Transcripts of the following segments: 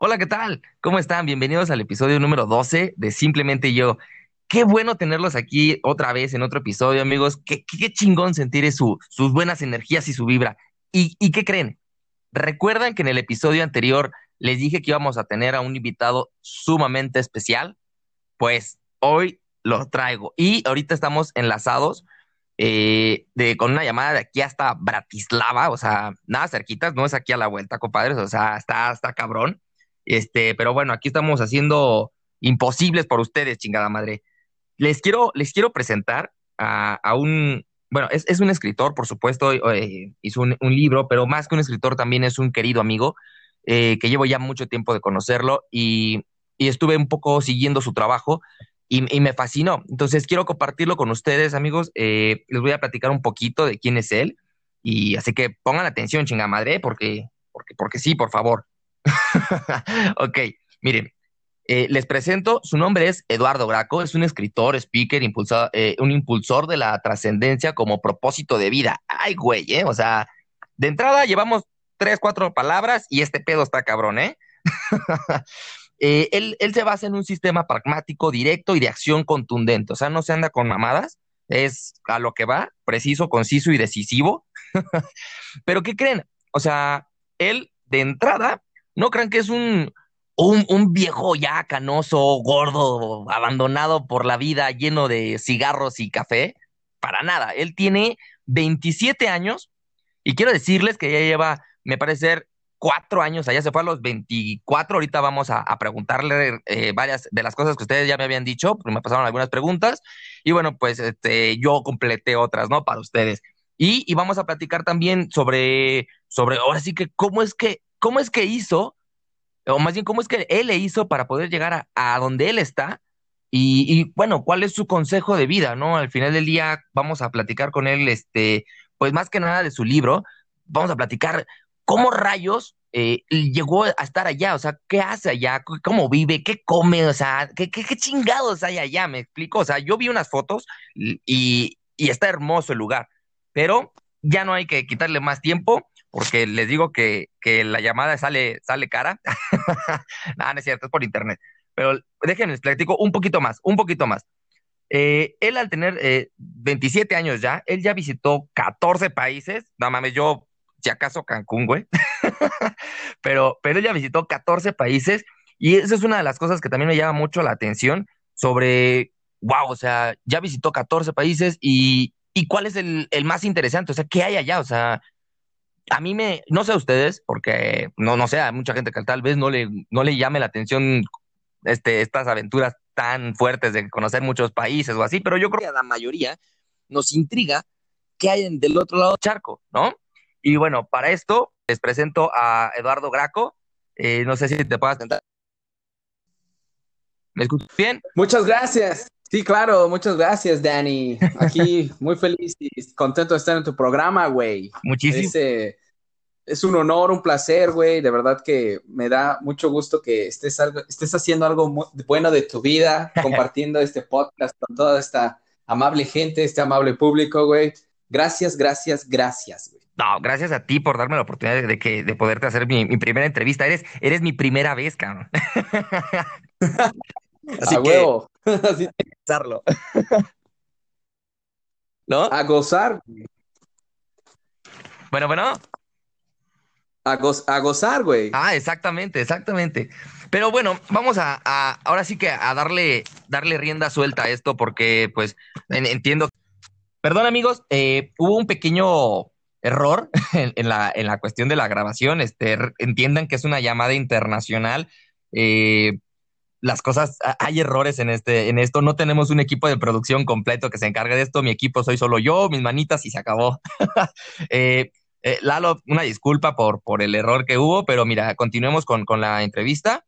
Hola, ¿qué tal? ¿Cómo están? Bienvenidos al episodio número 12 de Simplemente Yo. Qué bueno tenerlos aquí otra vez en otro episodio, amigos. Qué, chingón sentir su, sus buenas energías y su vibra. ¿Y, ¿Y qué creen? ¿Recuerdan que en el episodio anterior les dije que íbamos a tener a un invitado sumamente especial? Pues hoy lo traigo. Y ahorita estamos enlazados eh, con una llamada de aquí hasta Bratislava, o sea, nada cerquitas, no es aquí a la vuelta, compadres, o sea, está, está cabrón. Este, pero bueno, aquí estamos haciendo imposibles por ustedes, chingada madre. Les quiero, les quiero presentar a, a un, bueno, es, es, un escritor, por supuesto, eh, hizo un, un, libro, pero más que un escritor también es un querido amigo eh, que llevo ya mucho tiempo de conocerlo y, y estuve un poco siguiendo su trabajo y, y, me fascinó. Entonces quiero compartirlo con ustedes, amigos. Eh, les voy a platicar un poquito de quién es él y así que pongan atención, chingada madre, porque, porque, porque sí, por favor. ok, miren, eh, les presento, su nombre es Eduardo Graco, es un escritor, speaker, eh, un impulsor de la trascendencia como propósito de vida. Ay, güey, ¿eh? O sea, de entrada llevamos tres, cuatro palabras y este pedo está cabrón, ¿eh? eh él, él, se basa en un sistema pragmático, directo y de acción contundente, o sea, no se anda con mamadas, es a lo que va, preciso, conciso y decisivo. Pero, ¿qué creen? O sea, él de entrada, no crean que es un, un, un, viejo ya canoso, gordo, abandonado por la vida, lleno de cigarros y café. Para nada. Él tiene 27 años y quiero decirles que ya lleva, me parece, cuatro años, allá se fue a los 24. Ahorita vamos a, preguntarle eh, varias de las cosas que ustedes ya me habían dicho, me pasaron algunas preguntas y bueno, pues este, yo completé otras, ¿no? Para ustedes. Y, y vamos a platicar también sobre, sobre, ahora sí que, cómo es que, cómo es que hizo o más bien cómo es que él le hizo para poder llegar a, donde él está y, bueno, cuál es su consejo de vida, ¿no? Al final del día vamos a platicar con él, este, pues más que nada de su libro, vamos a platicar cómo rayos eh, llegó a estar allá, o sea, qué hace allá, cómo vive, qué come, o sea, qué, chingados hay allá, me explico, o sea, yo vi unas fotos y está hermoso el lugar, pero ya no hay que quitarle más tiempo porque les digo que, que la llamada sale, sale cara. Nada, no es cierto, es por internet. Pero déjenme les platico un poquito más, un poquito más. Eh, él al tener eh, 27 años ya, él ya visitó 14 países. No mames, yo, si acaso Cancún, güey. pero, pero él ya visitó 14 países y esa es una de las cosas que también me llama mucho la atención sobre, wow, o sea, ya visitó 14 países y, y cuál es el, el más interesante, o sea, ¿qué hay allá? O sea, a mí me, no sé a ustedes, porque no, no sé, hay mucha gente que tal vez no le, no le llame la atención este, estas aventuras tan fuertes de conocer muchos países o así, pero yo creo que a la mayoría nos intriga qué hay del otro lado del charco, ¿no? Y bueno, para esto les presento a Eduardo Graco. Eh, no sé si te puedas sentar. ¿Me escuchas bien? Muchas gracias. Sí, claro, muchas gracias, Danny. Aquí muy feliz y contento de estar en tu programa, güey. Muchísimo. Es, eh, es, un honor, un placer, güey. De verdad que me da mucho gusto que estés, algo, estés haciendo algo muy bueno de tu vida, compartiendo este podcast con toda esta amable gente, este amable público, güey. Gracias, gracias, gracias, güey. No, gracias a ti por darme la oportunidad de, que, de poderte hacer mi, mi primera entrevista. Eres, eres mi primera vez, cabrón. Así a que, huevo. Así que pensarlo. ¿No? A gozar. Bueno, bueno. A, go a gozar, güey. Ah, exactamente, exactamente. Pero bueno, vamos a, a, ahora sí que a darle, darle rienda suelta a esto porque pues en, entiendo. Perdón amigos, eh, hubo un pequeño error en, en, la, en la cuestión de la grabación. Este, entiendan que es una llamada internacional. Eh, las cosas, hay errores en este, en esto. No tenemos un equipo de producción completo que se encargue de esto. Mi equipo soy solo yo, mis manitas y se acabó. eh, eh, Lalo, una disculpa por, por el error que hubo, pero mira, continuemos con, con la entrevista.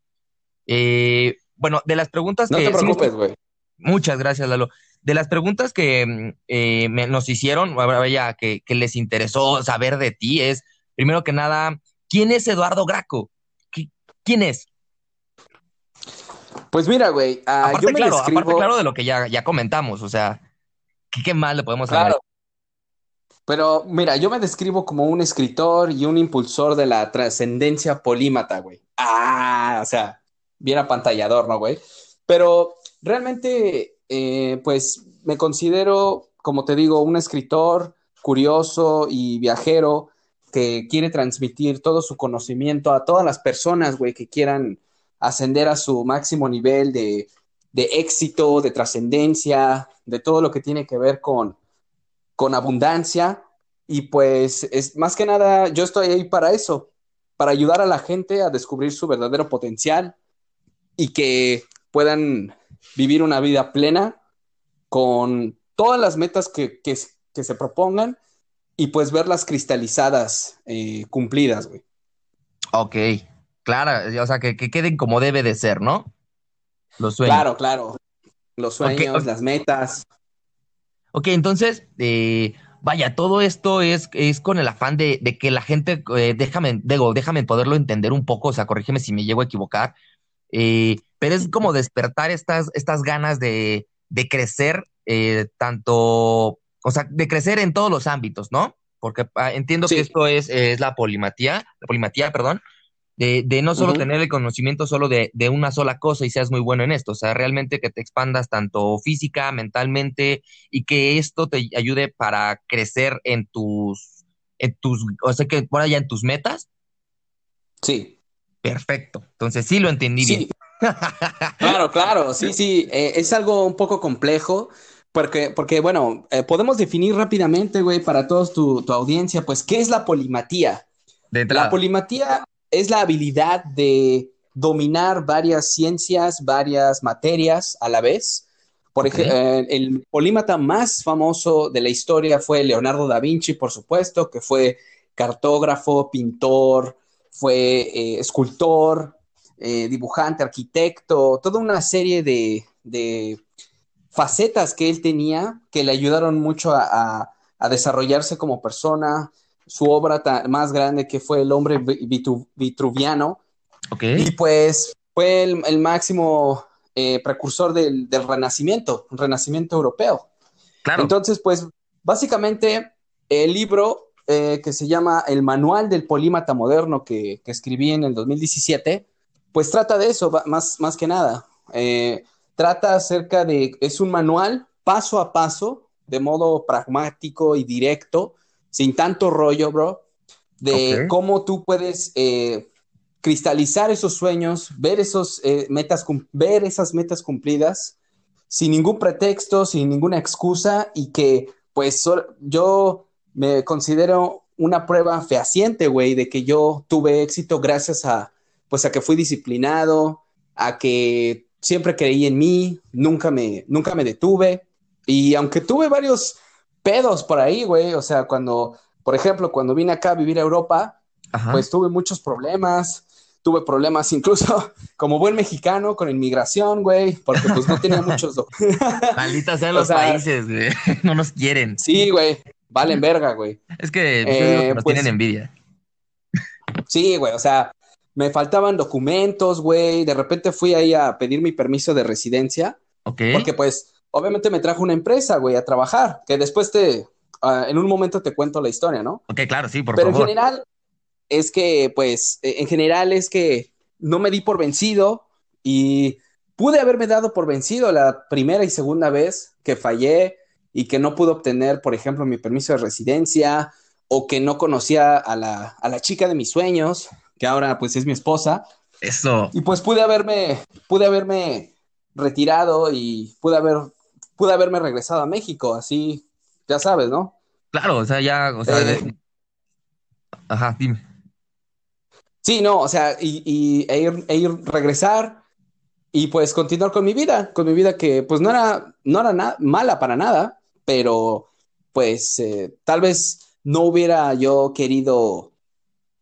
Eh, bueno, de las preguntas no que. No te preocupes, güey. Muchas gracias, Lalo. De las preguntas que eh, me, nos hicieron, vaya, que, que, les interesó saber de ti es, primero que nada, ¿quién es Eduardo Graco? ¿Quién es? Pues mira, güey, uh, aparte, yo me claro, describo... aparte, claro, de lo que ya, ya comentamos, o sea, ¿qué, qué más le podemos claro. Pero mira, yo me describo como un escritor y un impulsor de la trascendencia polímata, güey. Ah, o sea, bien apantallador, ¿no, güey? Pero realmente, eh, pues me considero, como te digo, un escritor curioso y viajero que quiere transmitir todo su conocimiento a todas las personas, güey, que quieran ascender a su máximo nivel de, de éxito, de trascendencia, de todo lo que tiene que ver con con abundancia y pues es más que nada yo estoy ahí para eso, para ayudar a la gente a descubrir su verdadero potencial y que puedan vivir una vida plena con todas las metas que, que, se propongan y pues verlas cristalizadas, eh, cumplidas, güey. Ok, claro, o sea, que, queden como debe de ser, ¿no? Los sueños. Claro, claro. Los sueños, las metas. Ok, entonces, eh, vaya, todo esto es, es con el afán de, que la gente, eh, déjame, digo, déjame poderlo entender un poco, o sea, corrígeme si me llego a equivocar, eh, pero es como despertar estas, estas ganas de, de crecer, tanto, o sea, de crecer en todos los ámbitos, ¿no? Porque ah, entiendo que esto es, es la polimatía, la polimatía, perdón, de, no solo tener el conocimiento solo de, una sola cosa y seas muy bueno en esto, o sea, realmente que te expandas tanto física, mentalmente y que esto te ayude para crecer en tus, en tus, o sea, que por allá en tus metas. Sí. Perfecto. Entonces sí lo entendí bien. claro, claro, sí, sí, eh, es algo un poco complejo. Porque, porque bueno, eh, podemos definir rápidamente, güey, para todos tu, tu, audiencia, pues, ¿qué es la polimatía? la polimatía es la habilidad de dominar varias ciencias, varias materias a la vez. Por ejemplo, eh, el polímata más famoso de la historia fue Leonardo da Vinci, por supuesto, que fue cartógrafo, pintor, fue eh, escultor, eh, dibujante, arquitecto, toda una serie de, facetas que él tenía que le ayudaron mucho a desarrollarse como persona, su obra más grande que fue El hombre vitruviano. Y pues fue el, máximo eh, precursor del, renacimiento, renacimiento europeo. Claro. Entonces, pues básicamente el libro eh, que se llama El Manual del Polímata Moderno que, escribí en el 2017, pues trata de eso, más, más que nada. Eh, trata acerca de, es un manual paso a paso, de modo pragmático y directo, sin tanto rollo, bro, de cómo tú puedes eh, cristalizar esos sueños, ver, esos, eh, metas, ver esas metas cumplidas sin ningún pretexto, sin ninguna excusa y que pues yo me considero una prueba fehaciente, güey, de que yo tuve éxito gracias a, pues a que fui disciplinado, a que siempre creí en mí, nunca me, nunca me detuve. Y aunque tuve varios pedos por ahí, güey. O sea, cuando, por ejemplo, cuando vine acá a vivir a Europa, pues tuve muchos problemas. Tuve problemas incluso como buen mexicano con inmigración, güey, porque pues no tenía muchos Malditas sean los países, güey. No nos quieren. Sí, güey. Valen verga, güey. Es que eh, nos tienen pues, envidia. Sí, güey. O sea, me faltaban documentos, güey. De repente fui ahí a pedir mi permiso de residencia. Ok. Porque pues obviamente me trajo una empresa, güey, a trabajar, que después te, ah, en un momento te cuento la historia, ¿no? Ok, claro, sí, por favor. Pero en general, es que, pues, e, en general es que no me di por vencido y pude haberme dado por vencido la primera y segunda vez que fallé y que no pude obtener, por ejemplo, mi permiso de residencia o que no conocía a la, a la chica de mis sueños, que ahora pues es mi esposa. Eso. Y pues pude haberme, pude haberme retirado y pude haber pude haberme regresado a México, así, ya sabes, ¿no? Claro, o sea, ya, o sea, eh, ajá, dime. Sí, no, o sea, y, e ir, e ir, regresar y pues continuar con mi vida, con mi vida que pues no era, no era mala para nada, pero pues eh, tal vez no hubiera yo querido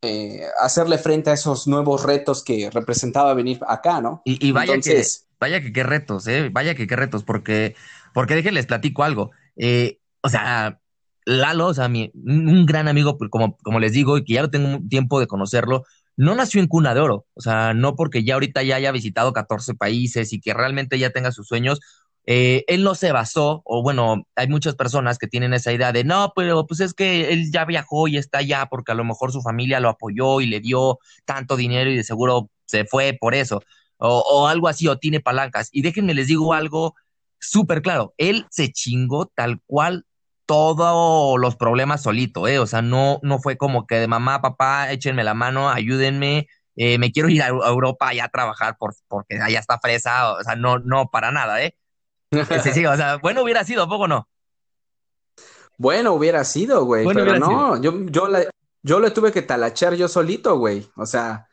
eh, hacerle frente a esos nuevos retos que representaba venir acá, ¿no? Y, vaya que, vaya que qué retos, ¿eh? Vaya que qué retos, porque porque déjenles platico algo. Eh, o sea, Lalo, o sea, mi, un gran amigo, pues, como, como les digo, y que ya no tengo tiempo de conocerlo, no nació en cuna de oro. O sea, no porque ya ahorita ya haya visitado 14 países y que realmente ya tenga sus sueños. eh, él no se basó, o bueno, hay muchas personas que tienen esa idea de, no, pero pues es que él ya viajó y está allá porque a lo mejor su familia lo apoyó y le dio tanto dinero y de seguro se fue por eso, o algo así, o tiene palancas. Y déjenme les digo algo súper claro, él se chingó tal cual todos los problemas solito, ¿eh? O sea, no, no fue como que de mamá, papá, échenme la mano, ayúdenme, eh, me quiero ir a, Europa allá a trabajar por, porque allá está fresa, o sea, no, no, para nada, ¿eh? Sí, sí, o sea, bueno hubiera sido, ¿a poco no? Bueno hubiera sido, güey, pero no, yo, yo, yo le tuve que talachar yo solito, güey, o sea...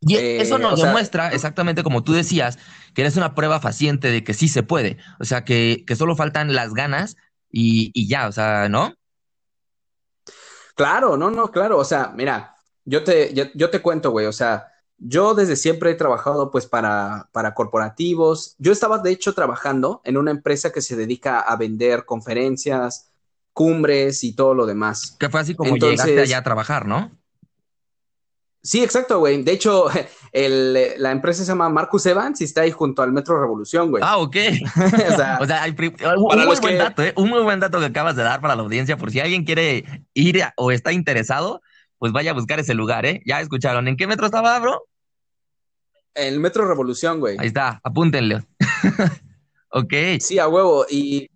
Y eso eh, nos demuestra, exactamente como tú decías, que eres una prueba faciente de que sí se puede, o sea, que, que solo faltan las ganas y, y ya, o sea, ¿no? Claro, no, no, claro, o sea, mira, yo te, yo, yo te cuento, güey, o sea, yo desde siempre he trabajado pues para, para corporativos. Yo estaba de hecho trabajando en una empresa que se dedica a vender conferencias, cumbres y todo lo demás. Que fue así como llegaste allá a trabajar, ¿no? Sí, exacto, güey. De hecho, la empresa se llama Marcus Evans y está ahí junto al Metro Revolución, güey. Ah, ok. o sea, un, muy buen dato, ¿eh? Un muy buen dato que acabas de dar para la audiencia, por si alguien quiere ir o está interesado, pues vaya a buscar ese lugar, ¿eh? Ya escucharon. ¿En qué metro estaba, bro? El Metro Revolución, güey. Ahí está, apúntenle. ok. Sí, a huevo. Y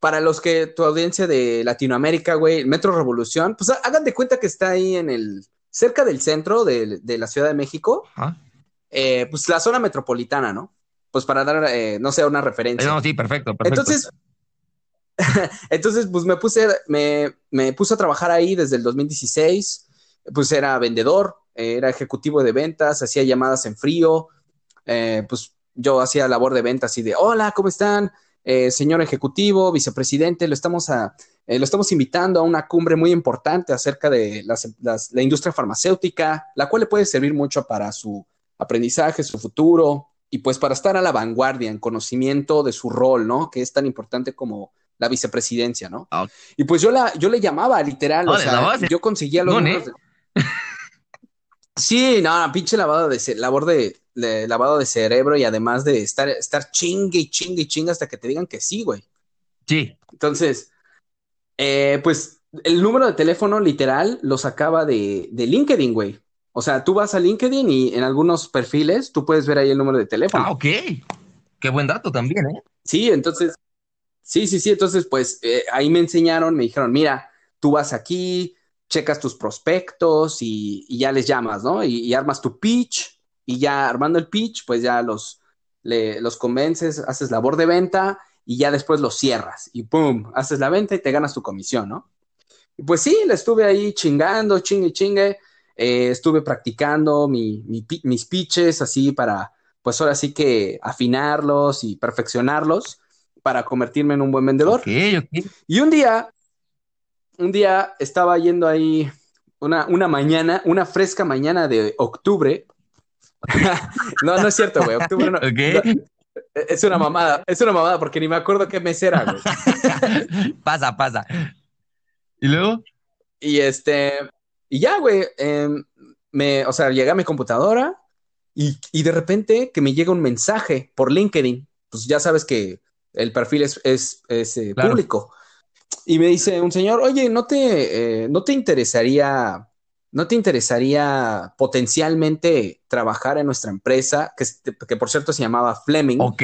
para los que tu audiencia de Latinoamérica, güey, el Metro Revolución, pues hagan de cuenta que está ahí en el, cerca del centro de, la Ciudad de México, eh, pues la zona metropolitana, ¿no? Pues para dar, eh, no sé, una referencia. No, sí, perfecto, perfecto. Entonces, entonces pues me puse, me, me puse a trabajar ahí desde el 2016, pues era vendedor, era ejecutivo de ventas, hacía llamadas en frío, eh, pues yo hacía labor de ventas y de, hola, ¿cómo están? Eh, señor ejecutivo, vicepresidente, lo estamos, a, eh, lo estamos invitando a una cumbre muy importante acerca de la industria farmacéutica, la cual le puede servir mucho para su aprendizaje, su futuro y pues para estar a la vanguardia en conocimiento de su rol, ¿no? Que es tan importante como la vicepresidencia, ¿no? Ah, y pues yo, la, yo le llamaba literal, o sea, yo conseguía los números Sí, no, pinche lavado de, labor de, lavado de cerebro y además de estar, estar chingue y chingue y chingue hasta que te digan que sí, güey. Sí. Entonces, eh, pues el número de teléfono literal lo sacaba de, de LinkedIn, güey. O sea, tú vas a LinkedIn y en algunos perfiles tú puedes ver ahí el número de teléfono. Ah, ok. Qué buen dato también, ¿eh? Sí, entonces, sí, sí, sí. Entonces, pues eh, ahí me enseñaron, me dijeron, mira, tú vas aquí, checas tus prospectos y, ya les llamas, ¿no? Y, armas tu pitch y ya armando el pitch, pues ya los, los convences, haces labor de venta y ya después los cierras y ¡pum! Haces la venta y te ganas tu comisión, ¿no? Y pues sí, le estuve ahí chingando, chingue, chingue. Eh, estuve practicando mis pitches así para, pues ahora sí que afinarlos y perfeccionarlos para convertirme en un buen vendedor. Y un día un día estaba yendo ahí una, una mañana, una fresca mañana de octubre. no, no es cierto, güey. Octubre no, Es una mamada, es una mamada porque ni me acuerdo qué mes era, güey. pasa, pasa. ¿Y luego? Y este, y ya, güey, em, me, o sea, llegué a mi computadora y, de repente que me llega un mensaje por LinkedIn. Pues ya sabes que el perfil es, es, eh, público y me dice un señor, oye, ¿no te, eh, ¿no te interesaría, no te interesaría potencialmente trabajar en nuestra empresa, que, que por cierto se llamaba Fleming? Ok.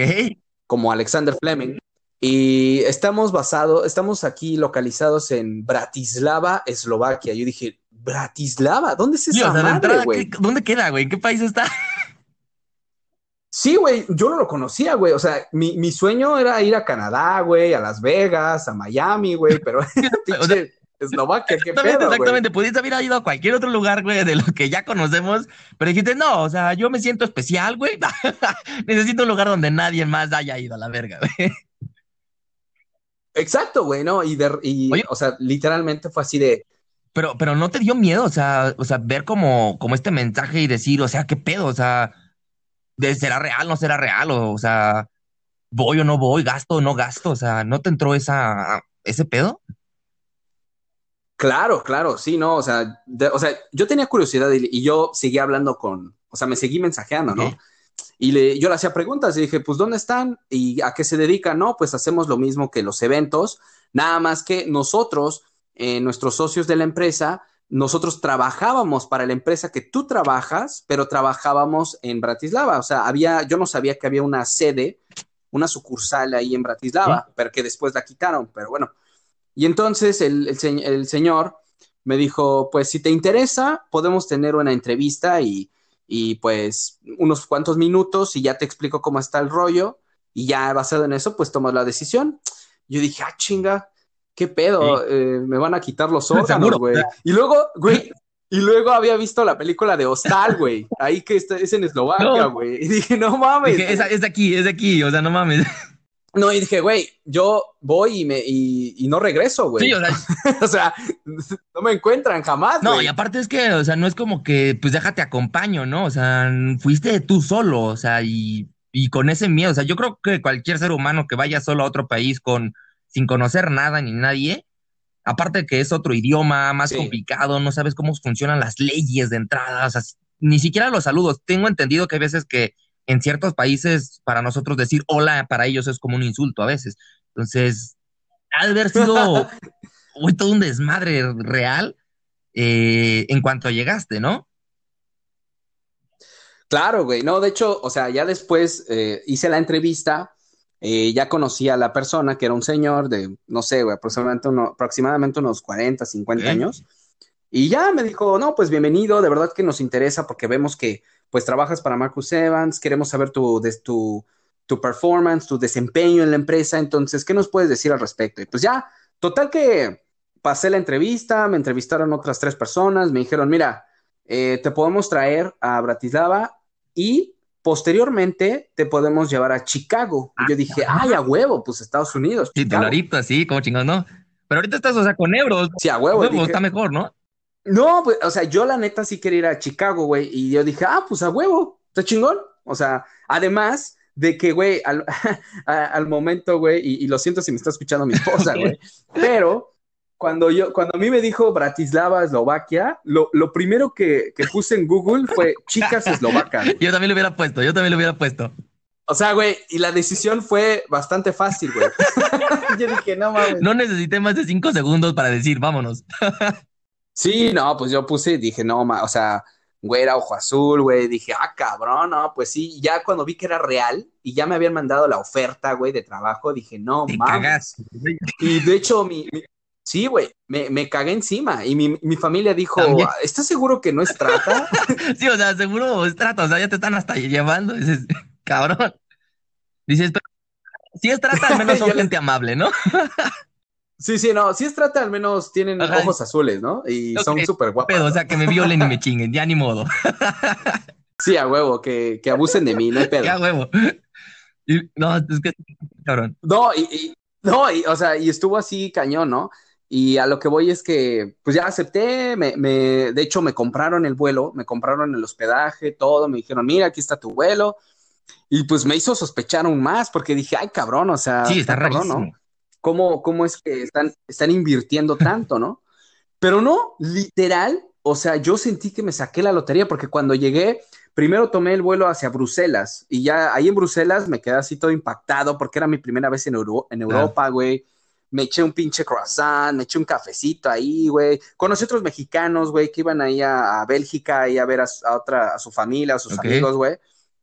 Como Alexander Fleming. Y estamos basados, estamos aquí localizados en Bratislava, Eslovaquia. Yo dije, Bratislava, ¿dónde es esa madre, güey? ¿Dónde queda, güey? ¿En qué país está? Sí, güey, yo no lo conocía, güey. O sea, mi, mi, sueño era ir a Canadá, güey, a Las Vegas, a Miami, güey, pero Eslovaquia, qué pedo, Exactamente, pudiste haber ido a cualquier otro lugar, güey, de lo que ya conocemos, pero dijiste, no, o sea, yo me siento especial, güey. Necesito un lugar donde nadie más haya ido a la verga, güey. Exacto, güey, ¿no? Y, de, y o sea, literalmente fue así de, pero, pero no te dio miedo, o sea, o sea, ver como, como este mensaje y decir, o sea, qué pedo, o sea, de será real, no será real, o, sea, voy o no voy, gasto o no gasto, o sea, ¿no te entró esa, ese pedo? Claro, claro, sí, no, o sea, o sea, yo tenía curiosidad y, yo seguía hablando con, o sea, me seguí mensajeando, ¿no? Y le, yo le hacía preguntas y dije, pues, ¿dónde están? ¿Y a qué se dedican? No, pues hacemos lo mismo que los eventos, nada más que nosotros, eh, nuestros socios de la empresa, nosotros trabajábamos para la empresa que tú trabajas, pero trabajábamos en Bratislava. O sea, había, yo no sabía que había una sede, una sucursal ahí en Bratislava, pero que después la quitaron, pero bueno. Y entonces el, el, señor me dijo, pues si te interesa, podemos tener una entrevista y, y pues unos cuantos minutos y ya te explico cómo está el rollo y ya basado en eso, pues tomas la decisión. Yo dije, ah, chinga, ¿qué pedo? Eh, me van a quitar los órganos, güey. Y luego, güey, y luego había visto la película de Hostal, güey. Ahí que es en Eslovaquia, güey. Y dije, no mames. es, es, de aquí, es de aquí, o sea, no mames. No, y dije, güey, yo voy y, me, y, no regreso, güey. Sí, o sea, o sea, no me encuentran jamás. No, y aparte es que, o sea, no es como que, pues déjate acompaño, ¿no? O sea, fuiste tú solo, o sea, y, y con ese miedo. O sea, yo creo que cualquier ser humano que vaya solo a otro país con sin conocer nada ni nadie, aparte de que es otro idioma más complicado, no sabes cómo funcionan las leyes de entrada, o sea, ni siquiera los saludos. Tengo entendido que hay veces que en ciertos países para nosotros decir hola para ellos es como un insulto a veces. Entonces, ha de haber sido todo un desmadre real eh, en cuanto llegaste, ¿no? Claro, güey. No, de hecho, o sea, ya después eh, hice la entrevista eh, ya conocí a la persona, que era un señor de, no sé, güey, aproximadamente, aproximadamente unos 40, 50 años. Y ya me dijo, no, pues bienvenido, de verdad que nos interesa porque vemos que pues trabajas para Marcus Evans, queremos saber tu, tu, tu performance, tu desempeño en la empresa, entonces, ¿qué nos puedes decir al respecto? Y pues ya, total que pasé la entrevista, me entrevistaron otras tres personas, me dijeron, mira, eh, te podemos traer a Bratislava y Posteriormente te podemos llevar a Chicago. y yo dije, ay, a huevo, pues Estados Unidos. Sí, dolarito así, como chingón, ¿no? Pero ahorita estás, o sea, con euros. Sí, a huevo. está mejor, ¿no? No, pues, o sea, yo la neta sí quería ir a Chicago, güey. Y yo dije, ah, pues a huevo, está chingón. O sea, además de que, güey, al, al momento, güey, y, y, lo siento si me está escuchando mi esposa, güey, pero cuando yo, cuando a mí me dijo Bratislava, Eslovaquia, lo, lo primero que, que, puse en Google fue chicas eslovacas. Yo también lo hubiera puesto, yo también lo hubiera puesto. O sea, güey, y la decisión fue bastante fácil, güey. yo dije, no mames. No necesité más de cinco segundos para decir, vámonos. Sí, no, pues yo puse, dije, no, ma, o sea, güey, era ojo azul, güey. Dije, ah, cabrón, no, pues sí. Ya cuando vi que era real y ya me habían mandado la oferta, güey, de trabajo, dije, no, mames. Y de hecho, mi, Sí, güey, me, me, cagué encima y mi, mi familia dijo, ¿estás seguro que no es trata? sí, o sea, seguro es trata, o sea, ya te están hasta llevando, dices, cabrón. Dices, pero si es trata, al menos son gente amable, ¿no? sí, sí, no, si es trata, al menos tienen ojos azules, ¿no? Y son súper guapos. o sea, que me violen y me chinguen, ya ni modo. sí, a huevo, que, que abusen de mí, no hay pedo. a huevo. no, es que, cabrón. No, y, y no, y, o sea, y estuvo así cañón, ¿no? Y a lo que voy es que, pues ya acepté, me, me, de hecho me compraron el vuelo, me compraron el hospedaje, todo, me dijeron, mira, aquí está tu vuelo. Y pues me hizo sospechar aún más, porque dije, ay, cabrón, o sea, sí, está, cabrón, ¿no? ¿Cómo, ¿Cómo es que están, están invirtiendo tanto, no? Pero no, literal, o sea, yo sentí que me saqué la lotería, porque cuando llegué, primero tomé el vuelo hacia Bruselas, y ya ahí en Bruselas me quedé así todo impactado, porque era mi primera vez en, en Europa, güey me eché un pinche croissant, me eché un cafecito ahí, güey. Conocí otros mexicanos, güey, que iban ahí a, Bélgica y a ver a, otra, a su familia, a sus amigos, güey.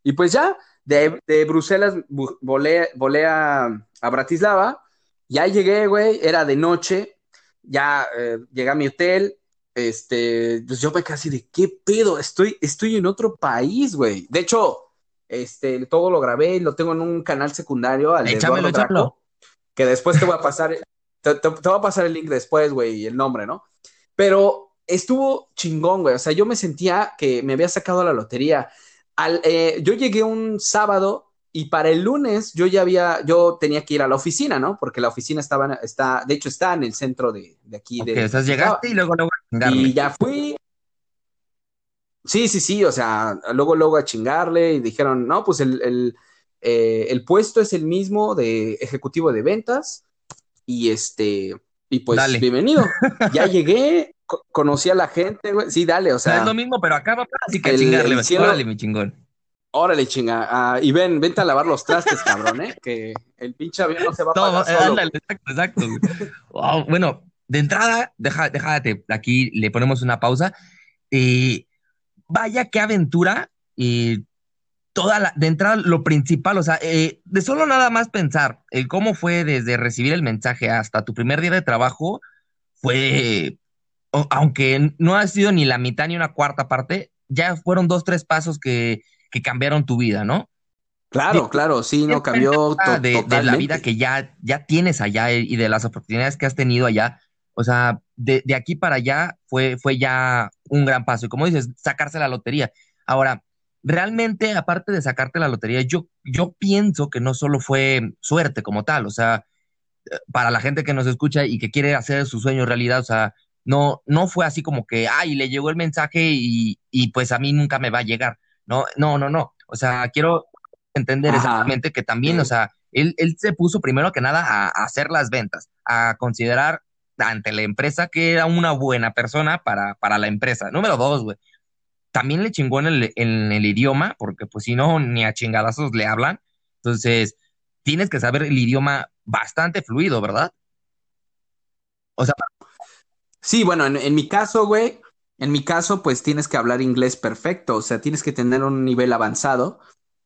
Y pues ya, de, Bruselas volé, volé a, Bratislava, ya llegué, güey, era de noche, ya eh, llegué a mi hotel, este, pues yo me casi de, ¿qué pedo? Estoy, estoy en otro país, güey. De hecho, este, todo lo grabé, lo tengo en un canal secundario, al échamelo, échamelo que después te voy a pasar, te, voy a pasar el link después, güey, y el nombre, ¿no? Pero estuvo chingón, güey, o sea, yo me sentía que me había sacado la lotería. Al, eh, yo llegué un sábado y para el lunes yo ya había, yo tenía que ir a la oficina, ¿no? Porque la oficina estaba, está, de hecho está en el centro de, de aquí. de, estás llegaste y luego, luego Y ya fui. Sí, sí, sí, o sea, luego, luego a chingarle y dijeron, no, pues el, el eh, el puesto es el mismo de ejecutivo de ventas y este, y pues bienvenido. Ya llegué, conocí a la gente, güey. Sí, dale, o sea. es lo mismo, pero acá va así que chingarle, mi chingón. Órale, chinga. Ah, y ven, vente a lavar los trastes, cabrón, ¿eh? Que el pinche avión no se va a pagar No, eh, solo. ándale, exacto, exacto. Wow, bueno, de entrada, deja, déjate, aquí le ponemos una pausa. Eh, vaya qué aventura. eh, toda la, de entrada, lo principal, o sea, eh, de solo nada más pensar el cómo fue desde recibir el mensaje hasta tu primer día de trabajo, fue, aunque no ha sido ni la mitad ni una cuarta parte, ya fueron dos, tres pasos que, que cambiaron tu vida, ¿no? Claro, claro, sí, no cambió to- de, de la vida que ya, ya tienes allá y de las oportunidades que has tenido allá. O sea, de, de aquí para allá fue, fue ya un gran paso. Y como dices, sacarse la lotería. Ahora, realmente, aparte de sacarte la lotería, yo, yo pienso que no solo fue suerte como tal. O sea, para la gente que nos escucha y que quiere hacer su sueño realidad, o sea, no, no fue así como que, ay, le llegó el mensaje y, y pues a mí nunca me va a llegar. No, no, no, no. O sea, quiero entender Ajá. exactamente que también, o sea, él, él se puso primero que nada a, a hacer las ventas, a considerar ante la empresa que era una buena persona para, para la empresa. Número dos, güey. También le chingó en el, en el idioma, porque pues si no, ni a chingadazos le hablan. Entonces, tienes que saber el idioma bastante fluido, ¿verdad? O sea, Sí, bueno, en, en mi caso, güey, en mi caso, pues tienes que hablar inglés perfecto, o sea, tienes que tener un nivel avanzado.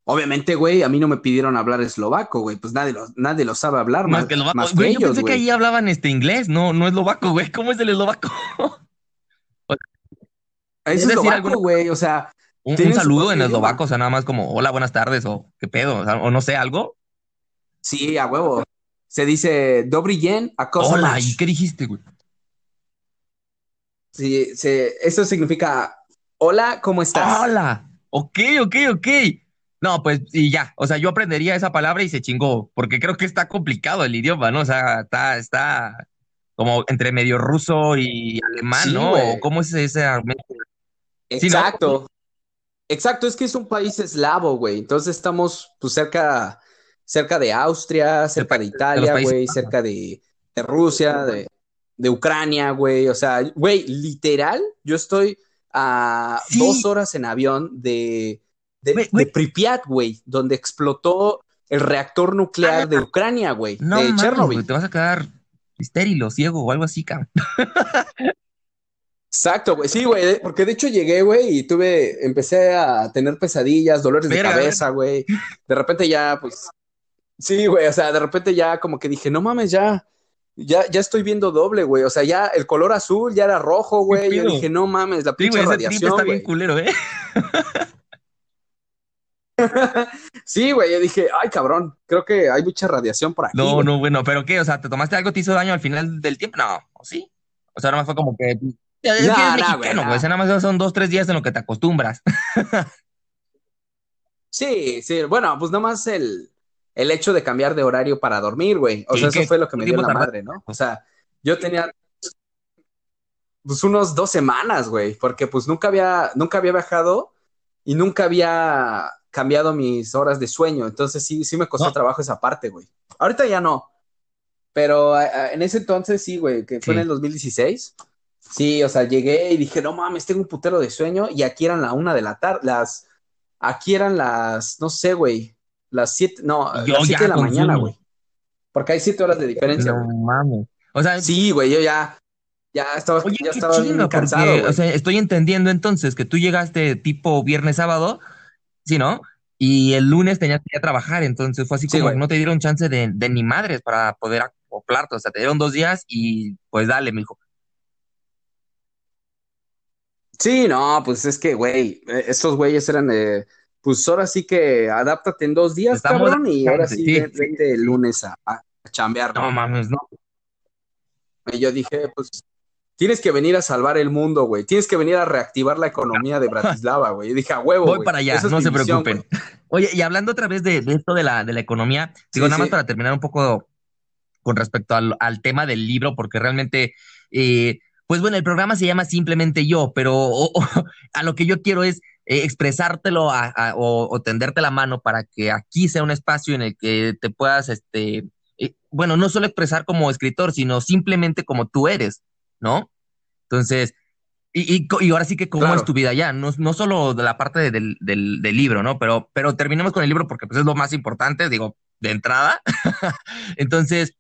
Obviamente, güey, a mí no me pidieron hablar eslovaco, güey, pues nadie lo, nadie lo sabe hablar más más, que eslovaco. más que Güey, yo ellos, pensé que ahí hablaban este inglés, no, no eslovaco, güey. ¿Cómo es el eslovaco? Es decir eslovaco, alguna- güey, o sea, Un, saludo en eslovaco, o sea, nada más como, hola, buenas tardes, o qué pedo, o, sea, o no sé, algo. sí, a huevo. Se dice Dobry jen, a cosa Hola, más. ¿y qué dijiste, güey? Sí, se- eso significa hola, ¿cómo estás? Hola, ok, ok, ok. No, pues, y ya, o sea, yo aprendería esa palabra y se chingó, porque creo que está complicado el idioma, ¿no? O sea, está, está como entre medio ruso y alemán, Sí, ¿no? güey. ¿O ¿Cómo es ese? Sí, ¿no? Exacto. Exacto, es que es un país eslavo, güey. Entonces estamos pues cerca, cerca de Austria, cerca de Italia, güey, cerca de, de Rusia, de, de Ucrania, güey. O sea, güey, literal, yo estoy a Sí. dos horas en avión de, de, de. Pripyat, güey, donde explotó el reactor nuclear Ah, de Ucrania, güey, No de mames, Chernobyl. te vas a quedar estéril o ciego o algo así, cabrón. Exacto, güey. Sí, güey. Porque de hecho llegué, güey, y tuve, empecé a tener pesadillas, dolores de cabeza, güey. De repente ya, pues. Sí, güey. O sea, de repente ya como que dije, no mames, ya. Ya, ya estoy viendo doble, güey. O sea, ya el color azul ya era rojo, güey. Yo dije, no mames, la Sí, pinche güey, trip radiación, está bien culero, ¿eh? Sí, güey. Yo dije, ay, cabrón, creo que hay mucha radiación por aquí. No, güey". no, bueno, pero ¿qué? O sea, ¿te tomaste algo, te hizo daño al final del tiempo? No, ¿o sí? O sea, nada más fue como que... Es que No, no, mexicano, güey, güey. no. O sea, nada más son dos, tres días en lo que te acostumbras. Sí, sí. Bueno, pues nada más el, el hecho de cambiar de horario para dormir, güey. O sea, eso fue lo que me dio ¿Cuánto la madre, ¿no? O sea, yo tenía pues unos dos semanas, güey, porque pues nunca había, nunca había viajado y nunca había cambiado mis horas de sueño. Entonces sí, sí me costó No. trabajo esa parte, güey. Ahorita ya no. Pero a- a- en ese entonces sí, güey, que fue en el 2016. Sí, o sea, llegué y dije, no mames, tengo un putero de sueño y aquí eran la una de la tarde, las, aquí eran las, no sé, güey, las siete, no, Y yo las siete ya de la mañana, güey. Porque hay siete horas de diferencia, No mames. O sea, Sí, güey, yo ya, ya estaba, oye, ya estaba bien cansado, porque, o sea, estoy entendiendo entonces que tú llegaste tipo viernes, sábado, ¿sí, no? Y el lunes tenías que ir a trabajar, entonces fue así Sí, como que no te dieron chance de, de ni madres para poder acoplarte, o sea, te dieron dos días y pues dale, mijo. Sí, no, pues es que, güey, eh, estos güeyes eran, eh, pues ahora sí que adáptate en dos días, Estamos cabrón, y ahora sí, sí, ven- sí, vente el lunes a, a chambear, No ¿no? mames, no. Y yo dije, pues, tienes que venir a salvar el mundo, güey. Tienes que venir a reactivar la economía de Bratislava, güey. Y dije, a huevo, Voy güey. para allá, no se misión, preocupen. güey. Oye, y hablando otra vez de, de esto de la, de la economía, digo, Sí, nada más sí. para terminar un poco con respecto al, al tema del libro, porque realmente, eh, pues bueno, el programa se llama Simplemente Yo, pero o- o, a lo que yo quiero es eh, expresártelo a- a- o, o tenderte la mano para que aquí sea un espacio en el que te puedas, este, eh, bueno, no solo expresar como escritor, sino simplemente como tú eres, ¿no? Entonces, Y, y, ahora sí que cómo es tu vida ya, no, no solo de la parte del, del, del, libro, ¿no? Pero, pero terminemos con el libro porque pues, es lo más importante, digo, de entrada. Entonces,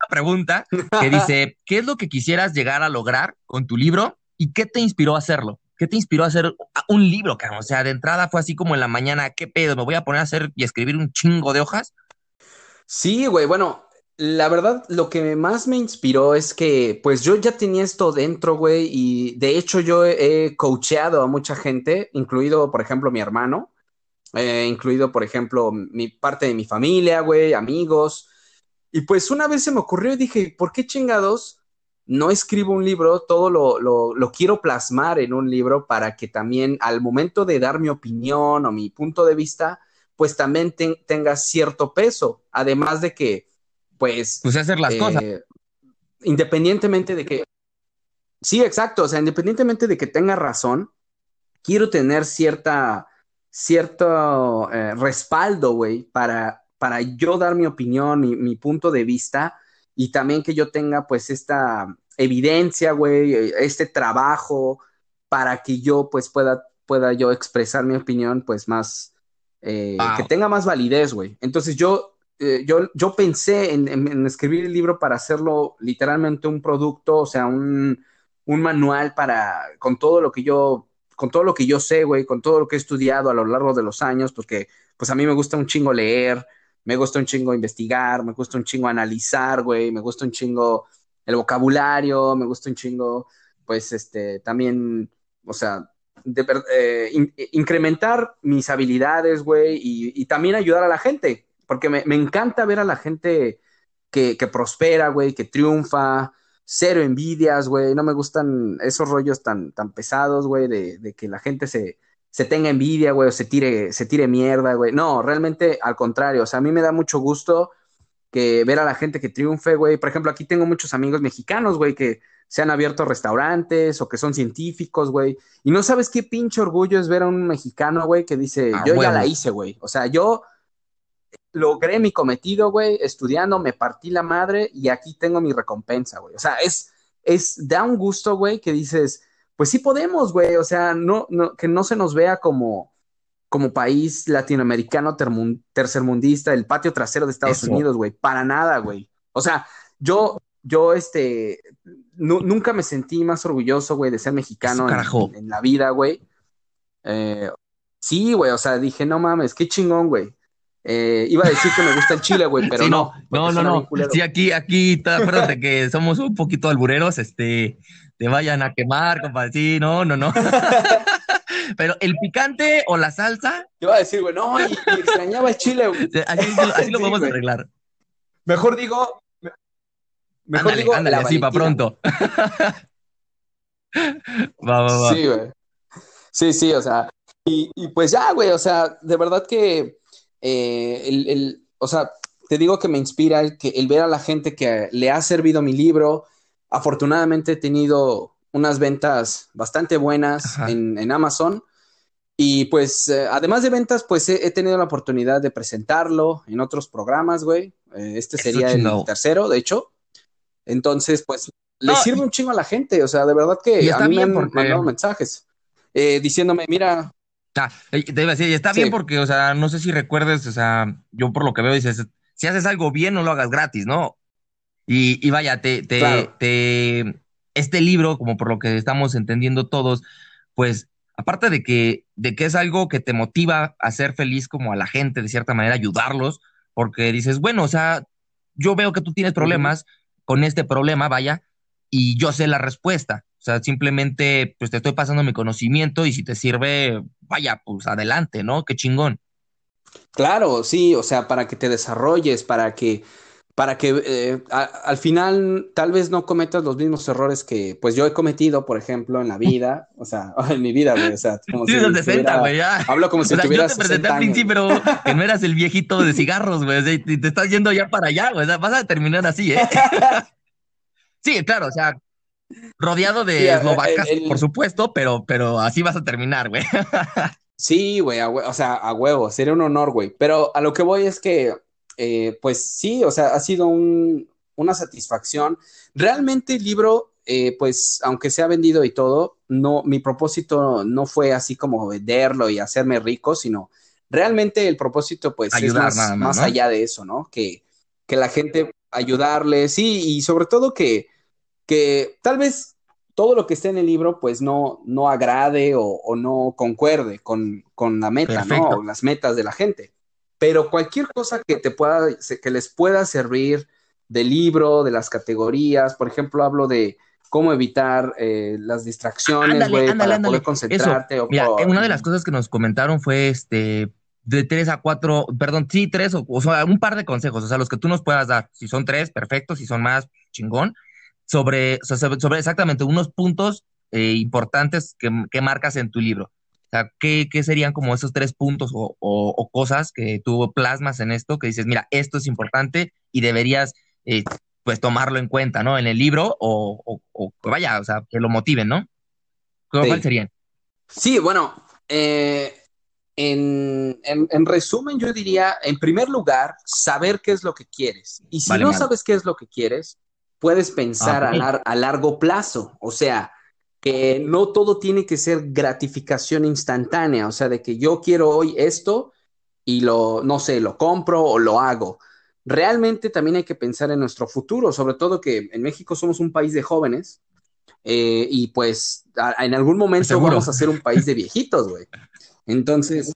una pregunta que dice, ¿qué es lo que quisieras llegar a lograr con tu libro y qué te inspiró a hacerlo? ¿Qué te inspiró a hacer un libro, cabrón? O sea, de entrada fue así como en la mañana, ¿qué pedo? ¿Me voy a poner a hacer y escribir un chingo de hojas? Sí, güey, bueno, la verdad, lo que más me inspiró es que, pues yo ya tenía esto dentro, güey, y de hecho yo he coacheado a mucha gente, incluido, por ejemplo, mi hermano, eh, incluido, por ejemplo, mi parte de mi familia, güey, amigos. Y pues una vez se me ocurrió y dije, ¿por qué chingados no escribo un libro? Todo lo, lo, quiero plasmar en un libro para que también al momento de dar mi opinión o mi punto de vista, pues también tenga cierto peso. Además de que pues... Pues hacer las cosas. Eh, independientemente de que... Sí, exacto, o sea, independientemente de que tenga razón, quiero tener cierta, cierto eh, respaldo, güey, para, para yo dar mi opinión, mi, mi, punto de vista y también que yo tenga pues esta evidencia, güey, este trabajo para que yo pues pueda, pueda yo expresar mi opinión pues más, eh, que tenga más validez, güey. Entonces yo eh, yo, yo pensé en, escribir el libro para hacerlo literalmente un producto, o sea, un, un, manual para, con todo lo que yo, con todo lo que yo sé, güey, con todo lo que he estudiado a lo largo de los años, porque pues a mí me gusta un chingo leer, me gusta un chingo investigar, me gusta un chingo analizar, güey, me gusta un chingo el vocabulario, me gusta un chingo, pues, este, también, o sea, de, eh, incrementar mis habilidades, güey, y, y también ayudar a la gente, porque me, encanta ver a la gente que, prospera, güey, que triunfa, cero envidias, güey, no me gustan esos rollos tan, tan pesados, güey, de, que la gente se, se tenga envidia, güey, o se tire, se tire mierda, güey. No, realmente al contrario, o sea, a mí me da mucho gusto que ver a la gente que triunfe, güey. Por ejemplo, aquí tengo muchos amigos mexicanos, güey, que se han abierto restaurantes o que son científicos, güey. Y no sabes qué pinche orgullo es ver a un mexicano, güey, que dice, ah, yo ya la hice, güey. O sea, yo logré mi cometido, güey, estudiando, me partí la madre y aquí tengo mi recompensa, güey. O sea, es, es, da un gusto, güey, que dices, pues sí podemos, güey, o sea, no, no, que no se nos vea como, como país latinoamericano tercermundista, el patio trasero de Estados Unidos, güey, para nada, güey. O sea, yo, yo, este, nunca me sentí más orgulloso, güey, de ser mexicano en, en, la vida, güey. Eh, sí, güey, o sea, dije, no mames, qué chingón, güey. Eh, iba a decir que me gusta el chile, güey, pero no. No, no, no. Sí, aquí, aquí, acuérdate que somos un poquito albureros, este, te vayan a quemar, compadre. Sí, no, no, no. pero el picante o la salsa. Iba a decir, güey, no, y, extrañaba el chile, güey. Así, lo podemos arreglar. Mejor digo. Mejor digo, ándale, así para pronto. va, va, va. Sí, güey. Sí, sí, o sea. Y, y pues ya, güey, o sea, de verdad que eh, el, o sea, te digo que me inspira el, que, el ver a la gente que le ha servido mi libro. Afortunadamente he tenido unas ventas bastante buenas en, Amazon. Y pues, eh, además de ventas, pues he, tenido la oportunidad de presentarlo en otros programas, güey. Eh, este sería el tercero, de hecho. Entonces, pues, le sirve un chingo a la gente. O sea, de verdad que a mí me han mandado mensajes diciéndome, mira, te iba a decir, y está bien porque, o sea, no sé si recuerdes, o sea, yo por lo que veo dices, si haces algo bien, no lo hagas gratis, ¿no? Y, y vaya, te, te, te, este libro, como por lo que estamos entendiendo todos, pues, aparte de que, de que es algo que te motiva a ser feliz como a la gente, de cierta manera, ayudarlos, porque dices, bueno, o sea, yo veo que tú tienes problemas con este problema, vaya, y yo sé la respuesta. O sea, simplemente pues te estoy pasando mi conocimiento y si te sirve, vaya, pues adelante, ¿no? Qué chingón. Claro, sí, o sea, para que te desarrolles, para que, para que eh, al final tal vez no cometas los mismos errores que pues yo he cometido, por ejemplo, en la vida, o sea, en mi vida, güey, o sea, como si, 60, güey, ya. Hablo como si o sea, Yo te presenté al principio, pero que no eras el viejito de cigarros, güey, y te estás yendo ya para allá, güey, o sea, vas a terminar así, ¿eh? sí, claro, o sea, Rodeado de eslovacas, por supuesto, pero, pero así vas a terminar, güey. sí, güey, o sea, a huevo, sería un honor, güey. Pero a lo que voy es que, eh, pues sí, o sea, ha sido una satisfacción. Realmente el libro eh, pues aunque se ha vendido y todo, no, mi propósito no fue así como venderlo y hacerme rico, sino realmente el propósito pues es más, más, allá de eso, ¿no? Que, que la gente ayudarle, sí, y sobre todo que, que tal vez todo lo que esté en el libro pues no, no agrade o, no concuerde con, la meta, ¿no? O las metas de la gente. Pero cualquier cosa que te pueda, que les pueda servir del libro, de las categorías, por ejemplo, hablo de cómo evitar eh, las distracciones, güey, para poder concentrarte. Mira, una de las cosas que nos comentaron fue este de tres a cuatro, perdón, sí, tres o, o sea, un par de consejos, o sea, los que tú nos puedas dar. Si son tres, perfecto, si son más, chingón sobre, sobre exactamente unos puntos eh, importantes que, marcas en tu libro. O sea, ¿qué, serían como esos tres puntos o, cosas que tú plasmas en esto que dices, mira, esto es importante y deberías eh, pues tomarlo en cuenta, ¿no? En el libro o, vaya, o sea, que lo motiven, ¿no? ¿Cuáles serían? Sí, bueno, eh, en, en, resumen yo diría, en primer lugar, saber qué es lo que quieres. Y si no sabes qué es lo que quieres, puedes pensar ah, a, largo plazo, o sea, que no todo tiene que ser gratificación instantánea, o sea, de que yo quiero hoy esto y lo, no sé, lo compro o lo hago. Realmente también hay que pensar en nuestro futuro, sobre todo que en México somos un país de jóvenes eh, y pues en algún momento vamos a ser un país de viejitos, güey. Entonces,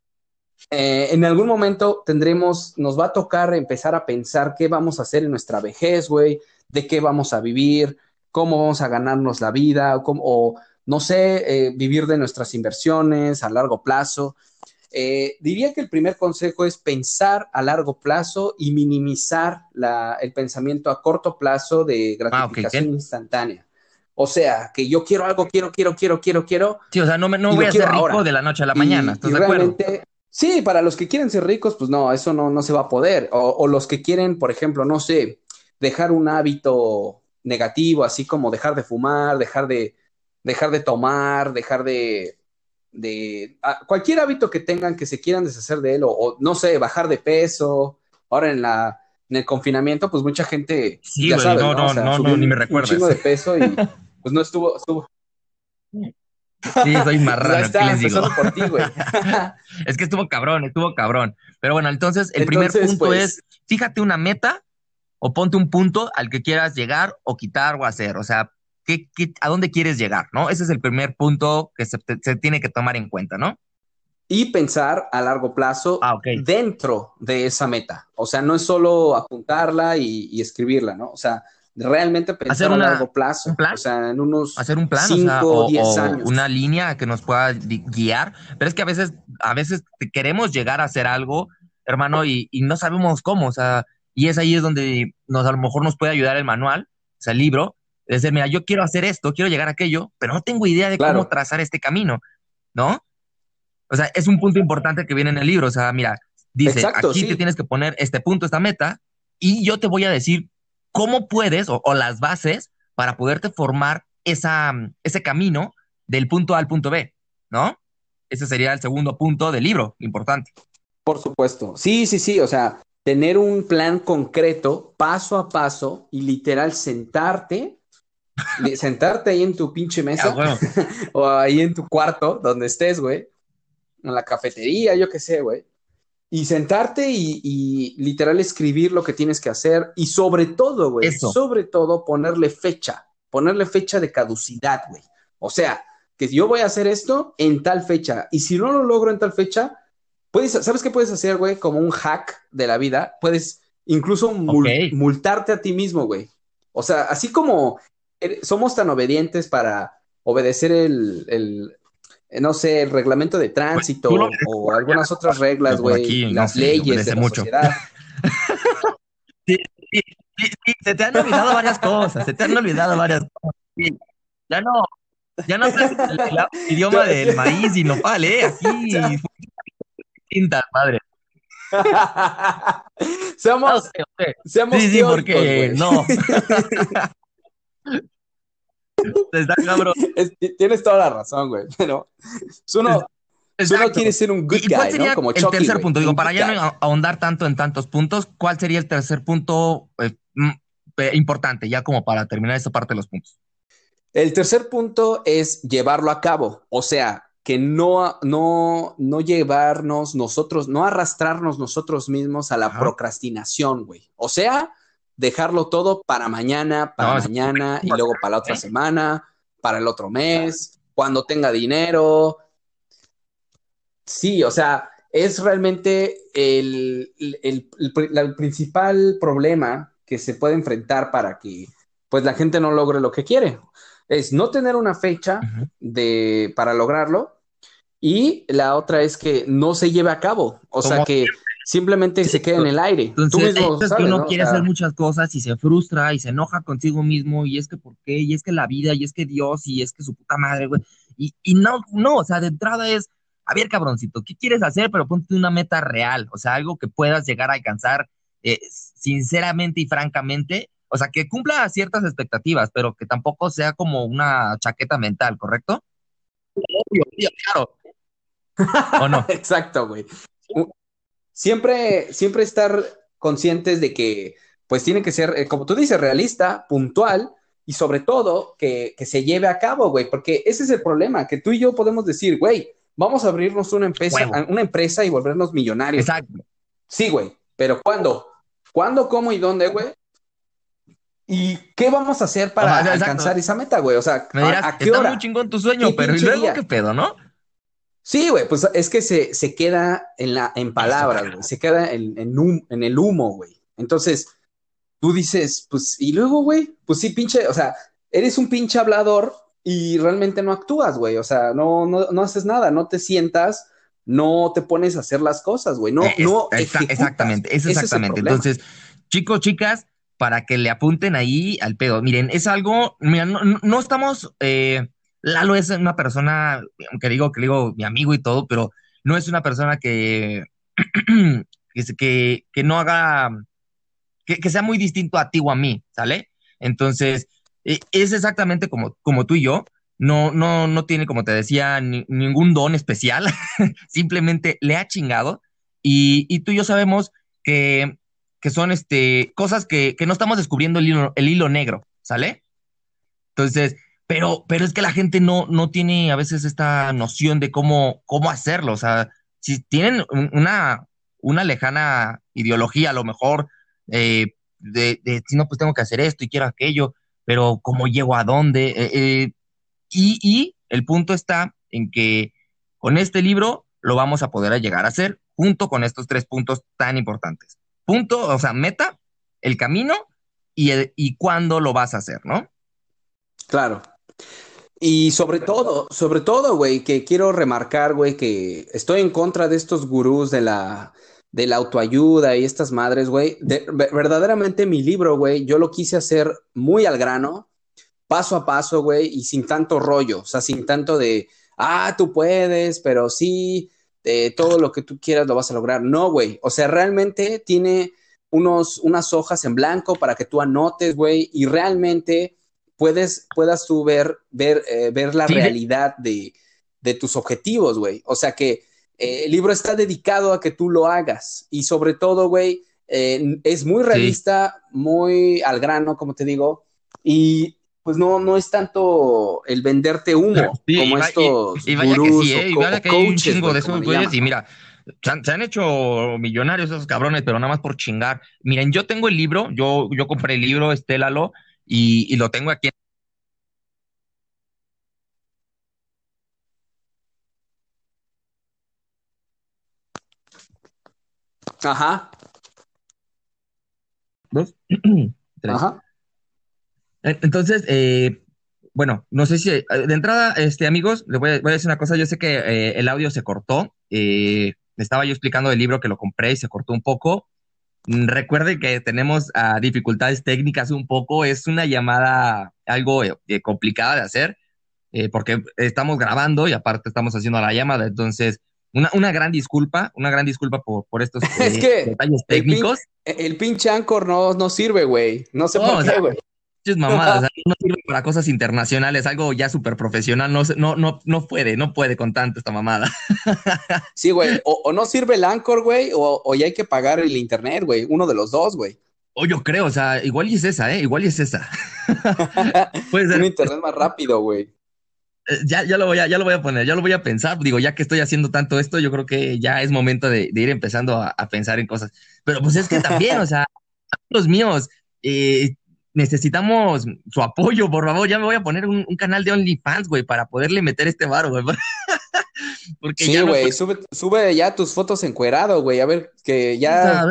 eh, en algún momento tendremos, nos va a tocar empezar a pensar qué vamos a hacer en nuestra vejez, güey, de qué vamos a vivir, cómo vamos a ganarnos la vida, o, no sé, eh, vivir de nuestras inversiones a largo plazo. Eh, diría que el primer consejo es pensar a largo plazo y minimizar el pensamiento a corto plazo de ah, gratificación instantánea. O sea, que yo quiero algo, quiero, quiero, quiero, quiero, quiero. Sí, o sea, no, me, no voy a ser rico de la noche a la mañana. ¿Estás de acuerdo? Sí, para los que quieren ser ricos, pues no, eso no, no se va a poder. o, los que quieren, por ejemplo, no sé, dejar un hábito negativo, así como dejar de fumar, dejar de, dejar de tomar, dejar de, de cualquier hábito que tengan que se quieran deshacer de él, o, no sé, bajar de peso. Ahora en la en el confinamiento, pues mucha gente sí, ya sabe, no, no, no, no, ni me recuerdas. Un chingo de peso y pues no estuvo, estuvo. Sí, soy marrano, ¿qué les digo? Por ti, güey. es que estuvo cabrón, estuvo cabrón. Pero bueno, entonces el primer punto pues, es, fíjate una meta o ponte un punto al que quieras llegar o quitar o hacer. O sea, ¿qué, a dónde quieres llegar? ¿no? Ese es el primer punto que se, tiene que tomar en cuenta, ¿no? Y pensar a largo plazo ah, dentro de esa meta. O sea, no es solo apuntarla y, escribirla, ¿no? O sea, realmente pensar a largo plazo. O sea, en unos hacer un plan, 5 o, 10 años. Una línea que nos pueda guiar. Pero es que a veces, a veces queremos llegar a hacer algo, hermano, y, y no sabemos cómo. O sea, y es ahí es donde nos, a lo mejor nos puede ayudar el manual, o sea, el libro, es decir, mira, yo quiero hacer esto, quiero llegar a aquello, pero no tengo idea de cómo trazar este camino, ¿no? O sea, es un punto importante que viene en el libro, o sea, mira, dice, aquí te tienes que poner este punto, esta meta, y yo te voy a decir cómo puedes o, las bases para poderte formar esa, ese camino del punto A al punto B, ¿no? Ese sería el segundo punto del libro, importante. Por supuesto. Sí, sí, sí. O sea, tener un plan concreto, paso a paso, y literal sentarte, sentarte ahí en tu pinche mesa, ah, o ahí en tu cuarto, donde estés, güey, en la cafetería, yo qué sé, güey, y sentarte y, literal escribir lo que tienes que hacer, y sobre todo, güey, sobre todo ponerle fecha, ponerle fecha de caducidad, güey. O sea, que yo voy a hacer esto en tal fecha, y si no lo logro en tal fecha, Puedes, ¿sabes qué puedes hacer, güey? Como un hack de la vida. Puedes incluso multarte a ti mismo, güey. O sea, así como somos tan obedientes para obedecer el, no sé, el reglamento de tránsito o algunas otras reglas, güey, las leyes de la mucho. sociedad. sí, sí, sí, se te han olvidado varias cosas, se te han olvidado varias cosas. Ya no, ya no sé el, idioma del maíz y nopal, ¿eh? Aquí distintas, madre. seamos, seamos sí, sí, porque no. Está cabrón. tienes toda la razón, güey. Pero uno, uno quiere ser un good ¿Y, cuál sería Como el tercer punto? Digo, para ya no ahondar tanto en tantos puntos, ¿cuál sería el tercer punto eh, mm, importante, ya como para terminar esta parte de los puntos? El tercer punto es llevarlo a cabo, o sea, que no, no, no llevarnos nosotros, no arrastrarnos nosotros mismos a la procrastinación, güey. O sea, dejarlo todo para mañana, para mañana y luego para la otra semana, para el otro mes, cuando tenga dinero. Sí, o sea, es realmente el, el, principal problema que se puede enfrentar para que pues la gente no logre lo que quiere. Es no tener una fecha de, para lograrlo y la otra es que no se lleve a cabo. O sea, que simplemente se quede en el aire. Entonces, Tú que uno quiere hacer muchas cosas y se frustra y se enoja consigo mismo y es que por qué, y es que la vida, y es que Dios, y es que su puta madre, güey. Y, y no, no, o sea, de entrada es, a ver, cabroncito, ¿qué quieres hacer? Pero ponte una meta real, o sea, algo que puedas llegar a alcanzar eh, sinceramente y francamente, o sea, que cumpla ciertas expectativas, pero que tampoco sea como una chaqueta mental, ¿correcto? Obvio, claro. ¿O no? Exacto, güey siempre, siempre estar conscientes de que, pues tiene que ser, eh, como tú dices, realista, puntual y sobre todo que, se lleve a cabo, güey, porque ese es el problema, que tú y yo podemos decir, güey, vamos a abrirnos una empresa, una empresa y volvernos millonarios. Exacto. Sí, güey, pero ¿cuándo? ¿Cuándo, cómo y dónde, güey? ¿Y qué vamos a hacer para alcanzar esa meta, güey? O sea, ¿a, qué está muy chingón tu sueño, pero ¿y luego qué pedo, no? Sí, güey, pues es que se, se, queda en, la, en palabras, güey, se queda en, en, en el humo, güey. Entonces, tú dices, pues, y luego, güey, pues sí, pinche, o sea, eres un pinche hablador y realmente no actúas, güey, o sea, no, no, no haces nada, no te sientas, no te pones a hacer las cosas, güey, no, no. exactamente, es exactamente. Entonces, chicos, chicas, para que le apunten ahí al pedo, miren, es algo, mira, no, no estamos... Eh, Lalo es una persona, que digo, que digo mi amigo y todo, pero no es una persona que, que, que, no haga, que, sea muy distinto a ti o a mí, ¿sale? Entonces, e, es exactamente como, como tú y yo. No, no, no tiene, como te decía, ningún don especial. Simplemente le ha chingado. Y, y, tú y yo sabemos que, que son este, cosas que, que no estamos descubriendo el hilo, el hilo negro, ¿sale? Entonces, pero, pero es que la gente no, no tiene a veces esta noción de cómo, cómo hacerlo. O sea, si tienen una, una lejana ideología, a lo mejor, eh, de, si no, pues tengo que hacer esto y quiero aquello, pero cómo llego a dónde. Eh, eh, y, y el punto está en que con este libro lo vamos a poder llegar a hacer junto con estos tres puntos tan importantes. Punto, o sea, meta, el camino y, y cuándo lo vas a hacer, ¿no? Claro. Y sobre todo, sobre todo, güey, que quiero remarcar, güey, que estoy en contra de estos gurús de la, de la autoayuda y estas madres, güey. verdaderamente mi libro, güey, yo lo quise hacer muy al grano, paso a paso, güey, y sin tanto rollo, o sea, sin tanto de, ah, tú puedes, pero sí, eh, todo lo que tú quieras lo vas a lograr. No, güey, o sea, realmente tiene unos, unas hojas en blanco para que tú anotes, güey, y realmente puedes, puedas tú ver, ver, eh, ver la realidad de, tus objetivos, güey. O sea que eh, el libro está dedicado a que tú lo hagas y sobre todo, güey, eh, es muy realista, muy al grano, como te digo, y pues no, no es tanto el venderte humo como estos y, vaya que sí, y vaya que hay un chingo de esos güeyes y mira, se han, hecho millonarios esos cabrones, pero nada más por chingar. Miren, yo tengo el libro, yo, yo compré el libro, Estélalo, y, lo tengo aquí. Ajá. ¿Dos? Ajá. Entonces, eh, bueno, no sé si eh, de entrada, este, amigos, les voy a, decir una cosa. Yo sé que eh, el audio se cortó. estaba yo explicando el libro que lo compré y se cortó un poco. Mm, recuerde que tenemos ah, dificultades técnicas un poco, es una llamada algo eh, eh, complicada de hacer, eh, porque estamos grabando y aparte estamos haciendo la llamada, entonces una, una gran disculpa, una gran disculpa por, por estos detalles técnicos. El, pinche Anchor no, no sirve, güey, no sé por qué, güey mamadas, no sirve para cosas internacionales, algo ya súper profesional, no, no, no, no puede, no puede con tanto esta mamada. Sí, güey, o, no sirve el Anchor, güey, o, ya hay que pagar el internet, güey, uno de los dos, güey. O yo creo, o sea, igual y es esa, ¿eh? Igual y es esa. Puede ser. Un internet más rápido, güey. Eh, ya, ya, lo voy a, ya lo voy a poner, ya lo voy a pensar. Digo, ya que estoy haciendo tanto esto, yo creo que ya es momento de, ir empezando a, pensar en cosas. Pero pues es que también, o sea, los míos, eh, necesitamos su apoyo, por favor. Ya me voy a poner un, canal de OnlyFans, güey, para poderle meter este varo, güey. Porque sí, güey, sube, sube, ya tus fotos encuerado, güey. A ver, que ya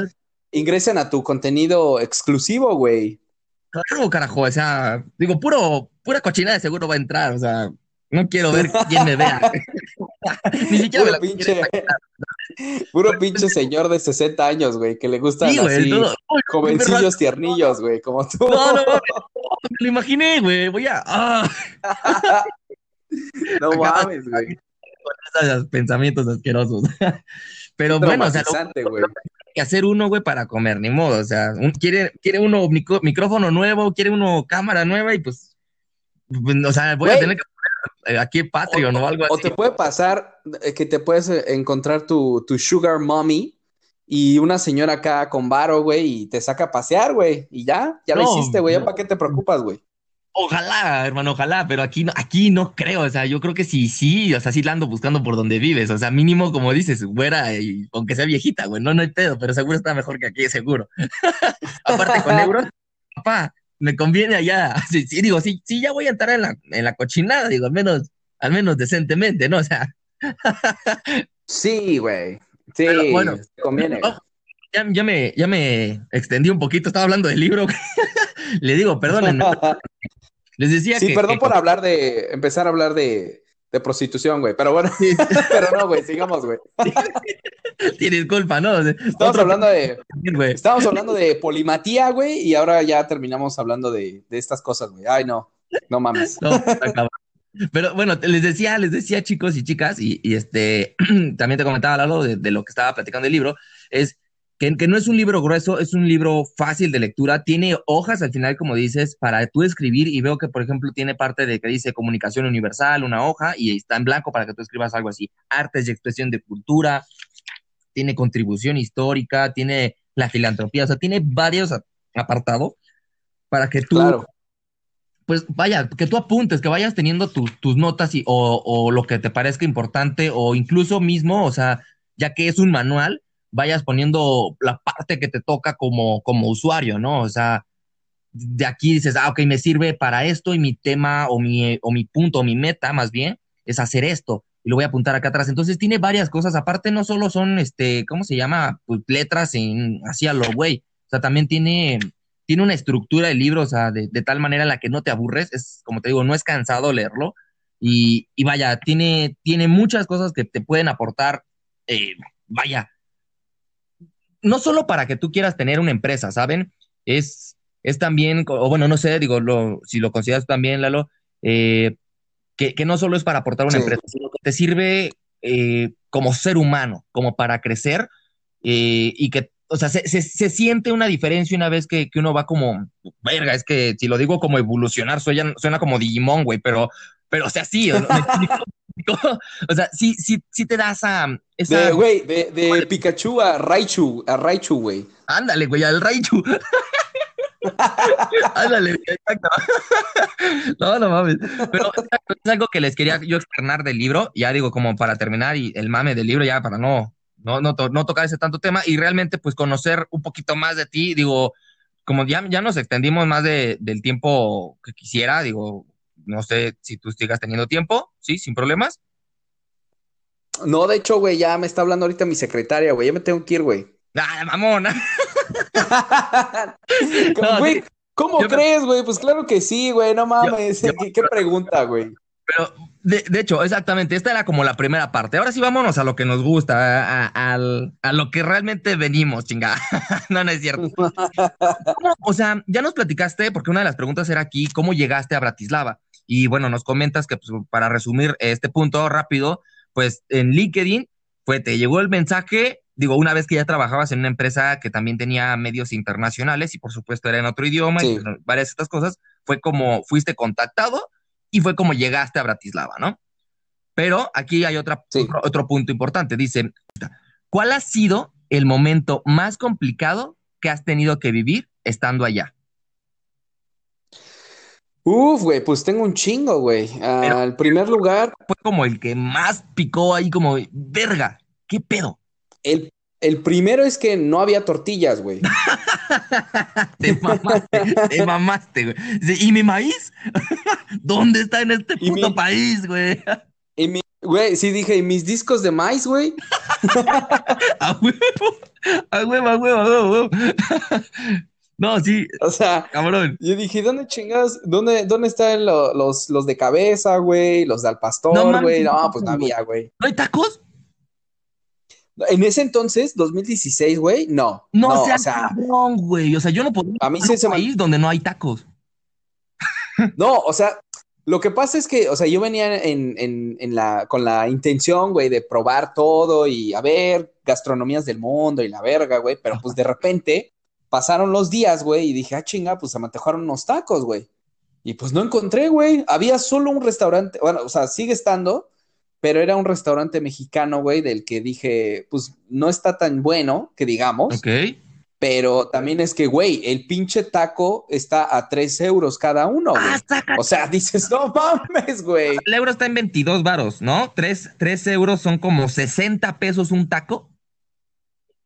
ingresen a tu contenido exclusivo, güey. Claro, carajo, o sea, digo, puro, pura cochina de seguro va a entrar, o sea, no quiero ver quién me vea. Ni siquiera puro, pinche, puro pinche señor de 60 años, güey, que le gustan así jovencillos tiernillos, güey, como tú. No, no, no, me lo imaginé, güey, voy a... Ah. no mames, güey. Con esos pensamientos asquerosos. Pero bueno, o sea, lo, que hacer uno, güey, para comer, ni modo. O sea, quiere, quiere uno micrófono nuevo, quiere uno cámara nueva y pues, pues o sea, voy a tener que eh, aquí Patreon o, algo así. O te puede pasar eh, que te puedes eh, encontrar tu, tu sugar mommy y una señora acá con varo, güey, y te saca a pasear, güey, y ya, ya lo hiciste, güey, ¿ya para qué te preocupas, güey? Ojalá, hermano, ojalá, pero aquí no, aquí no creo, o sea, yo creo que sí, sí, o sea, sí la ando buscando por donde vives, o sea, mínimo, como dices, güera, y aunque sea viejita, güey, no, no hay pedo, pero seguro está mejor que aquí, seguro. Aparte, con euros, papá, me conviene allá, sí, sí, digo, sí, sí, ya voy a entrar en la, en la cochinada, digo, al menos, al menos decentemente, ¿no? O sea. sí, güey, sí, bueno, conviene. ya, ya, me, ya me extendí un poquito, estaba hablando del libro, le digo, perdónenme. Les decía sí, perdón por hablar de, empezar a hablar de, de prostitución, güey. Pero bueno, pero no, güey, sigamos, güey. Tienes culpa, ¿no? Estamos hablando de. Estamos hablando de polimatía, güey, y ahora ya terminamos hablando de, de estas cosas, güey. Ay, no, no mames. No, pero bueno, les decía, les decía chicos y chicas, y, y este también te comentaba Lalo de, de lo que estaba platicando el libro, es que, no es un libro grueso, es un libro fácil de lectura, tiene hojas al final, como dices, para tú escribir y veo que, por ejemplo, tiene parte de que dice comunicación universal, una hoja, y está en blanco para que tú escribas algo así, artes y expresión de cultura, tiene contribución histórica, tiene la filantropía, o sea, tiene varios apartados para que tú, pues vaya, que tú apuntes, que vayas teniendo tus notas y, o, o lo que te parezca importante, o incluso mismo, o sea, ya que es un manual, vayas poniendo la parte que te toca como, como usuario, ¿no? O sea, de aquí dices, ah, ok, me sirve para esto y mi tema o mi, o mi punto o mi meta más bien es hacer esto y lo voy a apuntar acá atrás. Entonces tiene varias cosas, aparte no solo son, este, ¿cómo se llama? Pues letras en, así a lo güey, o sea, también tiene, tiene una estructura de libro, o sea, de, tal manera en la que no te aburres, es, como te digo, no es cansado leerlo y, y vaya, tiene, tiene muchas cosas que te pueden aportar, eh, vaya, no solo para que tú quieras tener una empresa, ¿saben? Es, es también, o bueno, no sé, digo, lo, si lo consideras también, Lalo, eh, que, no solo es para aportar una empresa, sino que te sirve eh, como ser humano, como para crecer eh, y que, o sea, se, se, siente una diferencia una vez que, que, uno va como, verga, es que si lo digo como evolucionar, suena, suena como Digimon, güey, pero, pero o sea, sí, o sea, sí, sí, sí te das a esa... güey, de, de, Pikachu a Raichu, a Raichu, güey. Ándale, güey, al Raichu. Ándale, exacto. no, no mames. Pero es algo que les quería yo externar del libro, ya digo, como para terminar, y el mame del libro, ya para no, no, no, no tocar ese tanto tema, y realmente, pues, conocer un poquito más de ti, digo, como ya, ya nos extendimos más de, del tiempo que quisiera, digo, no sé si tú sigas teniendo tiempo, ¿sí? Sin problemas. No, de hecho, güey, ya me está hablando ahorita mi secretaria, güey. Ya me tengo que ir, güey. ¡Ah, mamona! güey, ¿cómo crees, güey? Pues claro que sí, güey, no mames. ¿Qué, pregunta, güey? Pero, de, de, hecho, exactamente, esta era como la primera parte. Ahora sí vámonos a lo que nos gusta, a, a lo que realmente venimos, chingada. no, no es cierto. o sea, ya nos platicaste, porque una de las preguntas era aquí, ¿cómo llegaste a Bratislava? Y bueno, nos comentas que pues, para resumir este punto rápido, pues en LinkedIn, pues te llegó el mensaje, digo, una vez que ya trabajabas en una empresa que también tenía medios internacionales y por supuesto era en otro idioma y pues, varias de estas cosas, fue como fuiste contactado y fue como llegaste a Bratislava, ¿no? Pero aquí hay otra, otro, otro punto importante. Dice, ¿cuál ha sido el momento más complicado que has tenido que vivir estando allá? Uf, güey, pues tengo un chingo, güey. Al primer lugar. Fue como el que más picó ahí, como, verga, ¿qué pedo? El, el primero es que no había tortillas, güey. te mamaste, te mamaste, güey. ¿Y mi maíz? ¿Dónde está en este puto país, güey? Y mi, güey, sí dije, ¿y mis discos de maíz, güey? a huevo, a huevo, a huevo, a huevo. No, sí. O sea, cabrón. Yo dije, ¿dónde chingados? ¿Dónde, dónde están los, los de cabeza, güey? Los de al pastor, güey. No, pues no había, güey. ¿No hay tacos? En ese entonces, 2016, güey, no. No, no o sea, cabrón, güey. O sea, yo no puedo a mí sí se país donde no hay tacos. No, o sea, lo que pasa es que, o sea, yo venía en, en, en la, con la intención, güey, de probar todo y a ver gastronomías del mundo y la verga, güey, pero pues de repente pasaron los días, güey, y dije, ah, chinga, pues se me antojaron unos tacos, güey. Y pues no encontré, güey. Había solo un restaurante, bueno, o sea, sigue estando, pero era un restaurante mexicano, güey, del que dije, pues no está tan bueno, que digamos. Ok. Pero también es que, güey, el pinche taco está a 3 euros cada uno, güey. Ah, o sea, dices, no mames, güey. El euro está en 22 varos, ¿no? 3, 3 euros son como 60 pesos un taco.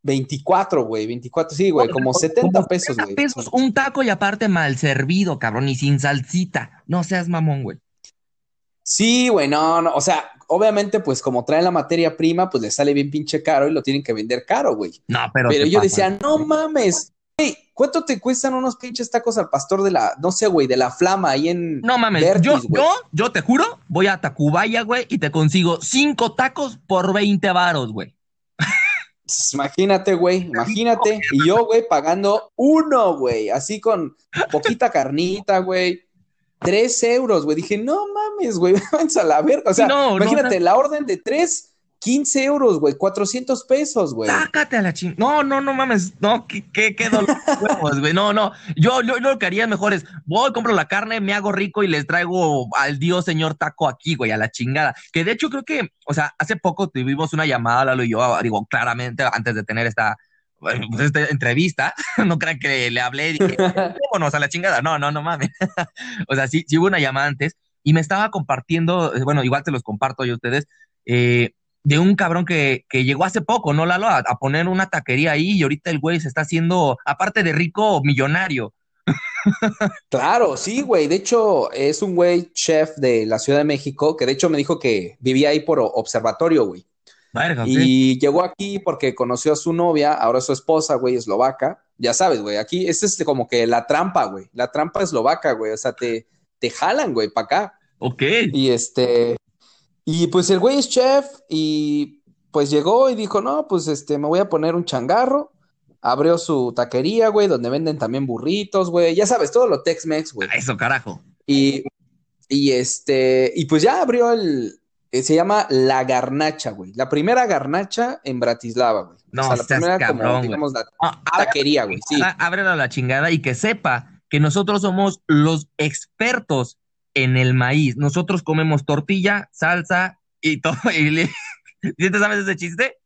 24, güey, 24, sí, güey, como 70 pesos, güey. pesos un taco y aparte mal servido, cabrón, y sin salsita. No seas mamón, güey. Sí, güey, no, no, o sea, obviamente, pues como traen la materia prima, pues le sale bien pinche caro y lo tienen que vender caro, güey. No, pero. Pero yo decía, no mames, güey, ¿cuánto te cuestan unos pinches tacos al pastor de la, no sé, güey, de la flama ahí en. No mames, yo, yo, yo te juro, voy a Tacubaya, güey, y te consigo cinco tacos por 20 varos, güey. Imagínate, güey, imagínate. Y yo, güey, pagando uno, güey, así con poquita carnita, güey. Tres euros, güey. Dije, no mames, güey, vamos a la verga. O sea, imagínate, la orden de tres 15 euros, güey, 400 pesos, güey. Sácate a la ching. No, no, no mames. No, qué, qué, qué dolor güey. No, no. Yo, yo, lo que haría mejor es, voy, compro la carne, me hago rico y les traigo al Dios señor taco aquí, güey, a la chingada. Que de hecho creo que, o sea, hace poco tuvimos una llamada, Lalo y yo, digo, claramente, antes de tener esta, pues, esta entrevista, no crean que le hablé y dije, vámonos a la chingada. No, no, no mames. o sea, sí, sí hubo una llamada antes y me estaba compartiendo, bueno, igual te los comparto yo a ustedes, eh, de un cabrón que, llegó hace poco, ¿no, Lalo? A, poner una taquería ahí y ahorita el güey se está haciendo, aparte de rico, millonario. Claro, sí, güey. De hecho, es un güey chef de la Ciudad de México que de hecho me dijo que vivía ahí por observatorio, güey. Y llegó aquí porque conoció a su novia, ahora su esposa, güey, eslovaca. Ya sabes, güey, aquí es este como que la trampa, güey. La trampa eslovaca, güey. O sea, te, te jalan, güey, para acá. Ok. Y este, y pues el güey es chef y pues llegó y dijo, no, pues este, me voy a poner un changarro. Abrió su taquería, güey, donde venden también burritos, güey. Ya sabes, todo lo Tex-Mex, güey. Eso, carajo. Y, y este, y pues ya abrió el, eh, se llama La Garnacha, güey. La primera garnacha en Bratislava, güey. No, o sea, la primera cabrón, como, digamos, la taquería, güey. Sí. Ábrela a la chingada y que sepa que nosotros somos los expertos en el maíz. Nosotros comemos tortilla, salsa y todo. Y te sabes ese chiste?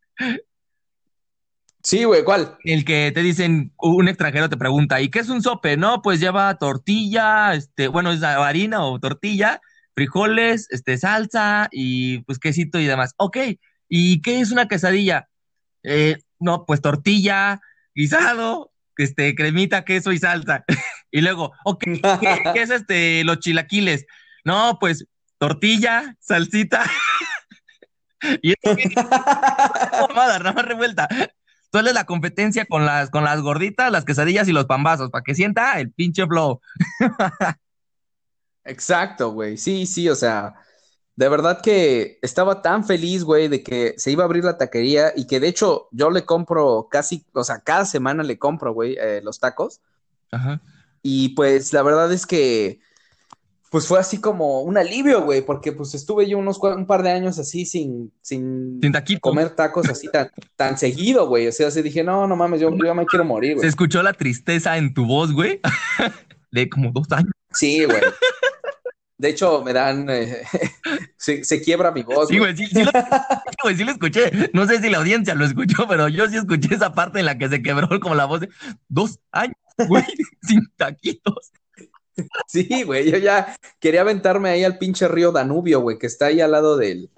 Sí, güey, ¿cuál? El que te dicen, un extranjero te pregunta, ¿y qué es un sope? No, pues lleva tortilla, este, bueno, es harina o tortilla, frijoles, este, salsa y pues quesito y demás. Ok, ¿y qué es una quesadilla? Eh, no, pues tortilla, guisado, este, cremita, queso y salsa. y luego, ok, ¿qué, es este, los chilaquiles? No, pues tortilla, salsita. y esto nada más revuelta. Entonces la competencia con las, con las gorditas, las quesadillas y los pambazos, para que sienta el pinche flow. Exacto, güey. Sí, sí, o sea, de verdad que estaba tan feliz, güey, de que se iba a abrir la taquería y que de hecho yo le compro casi, o sea, cada semana le compro, güey, eh, los tacos. Ajá. Y pues la verdad es que, pues fue así como un alivio, güey, porque pues estuve yo unos un par de años así sin, sin, comer tacos así tan, tan seguido, güey. O sea, se dije, no, no mames, yo, yo me quiero morir, güey. Se escuchó la tristeza en tu voz, güey, de como dos años. Sí, güey. De hecho, me dan. Eh, se, quiebra mi voz. Sí, güey, sí, sí, lo, escuché. No sé si la audiencia lo escuchó, pero yo sí escuché esa parte en la que se quebró como la voz de dos años, güey, sin taquitos. Sí, güey, yo ya quería aventarme ahí al pinche río Danubio, güey, que está ahí al lado del,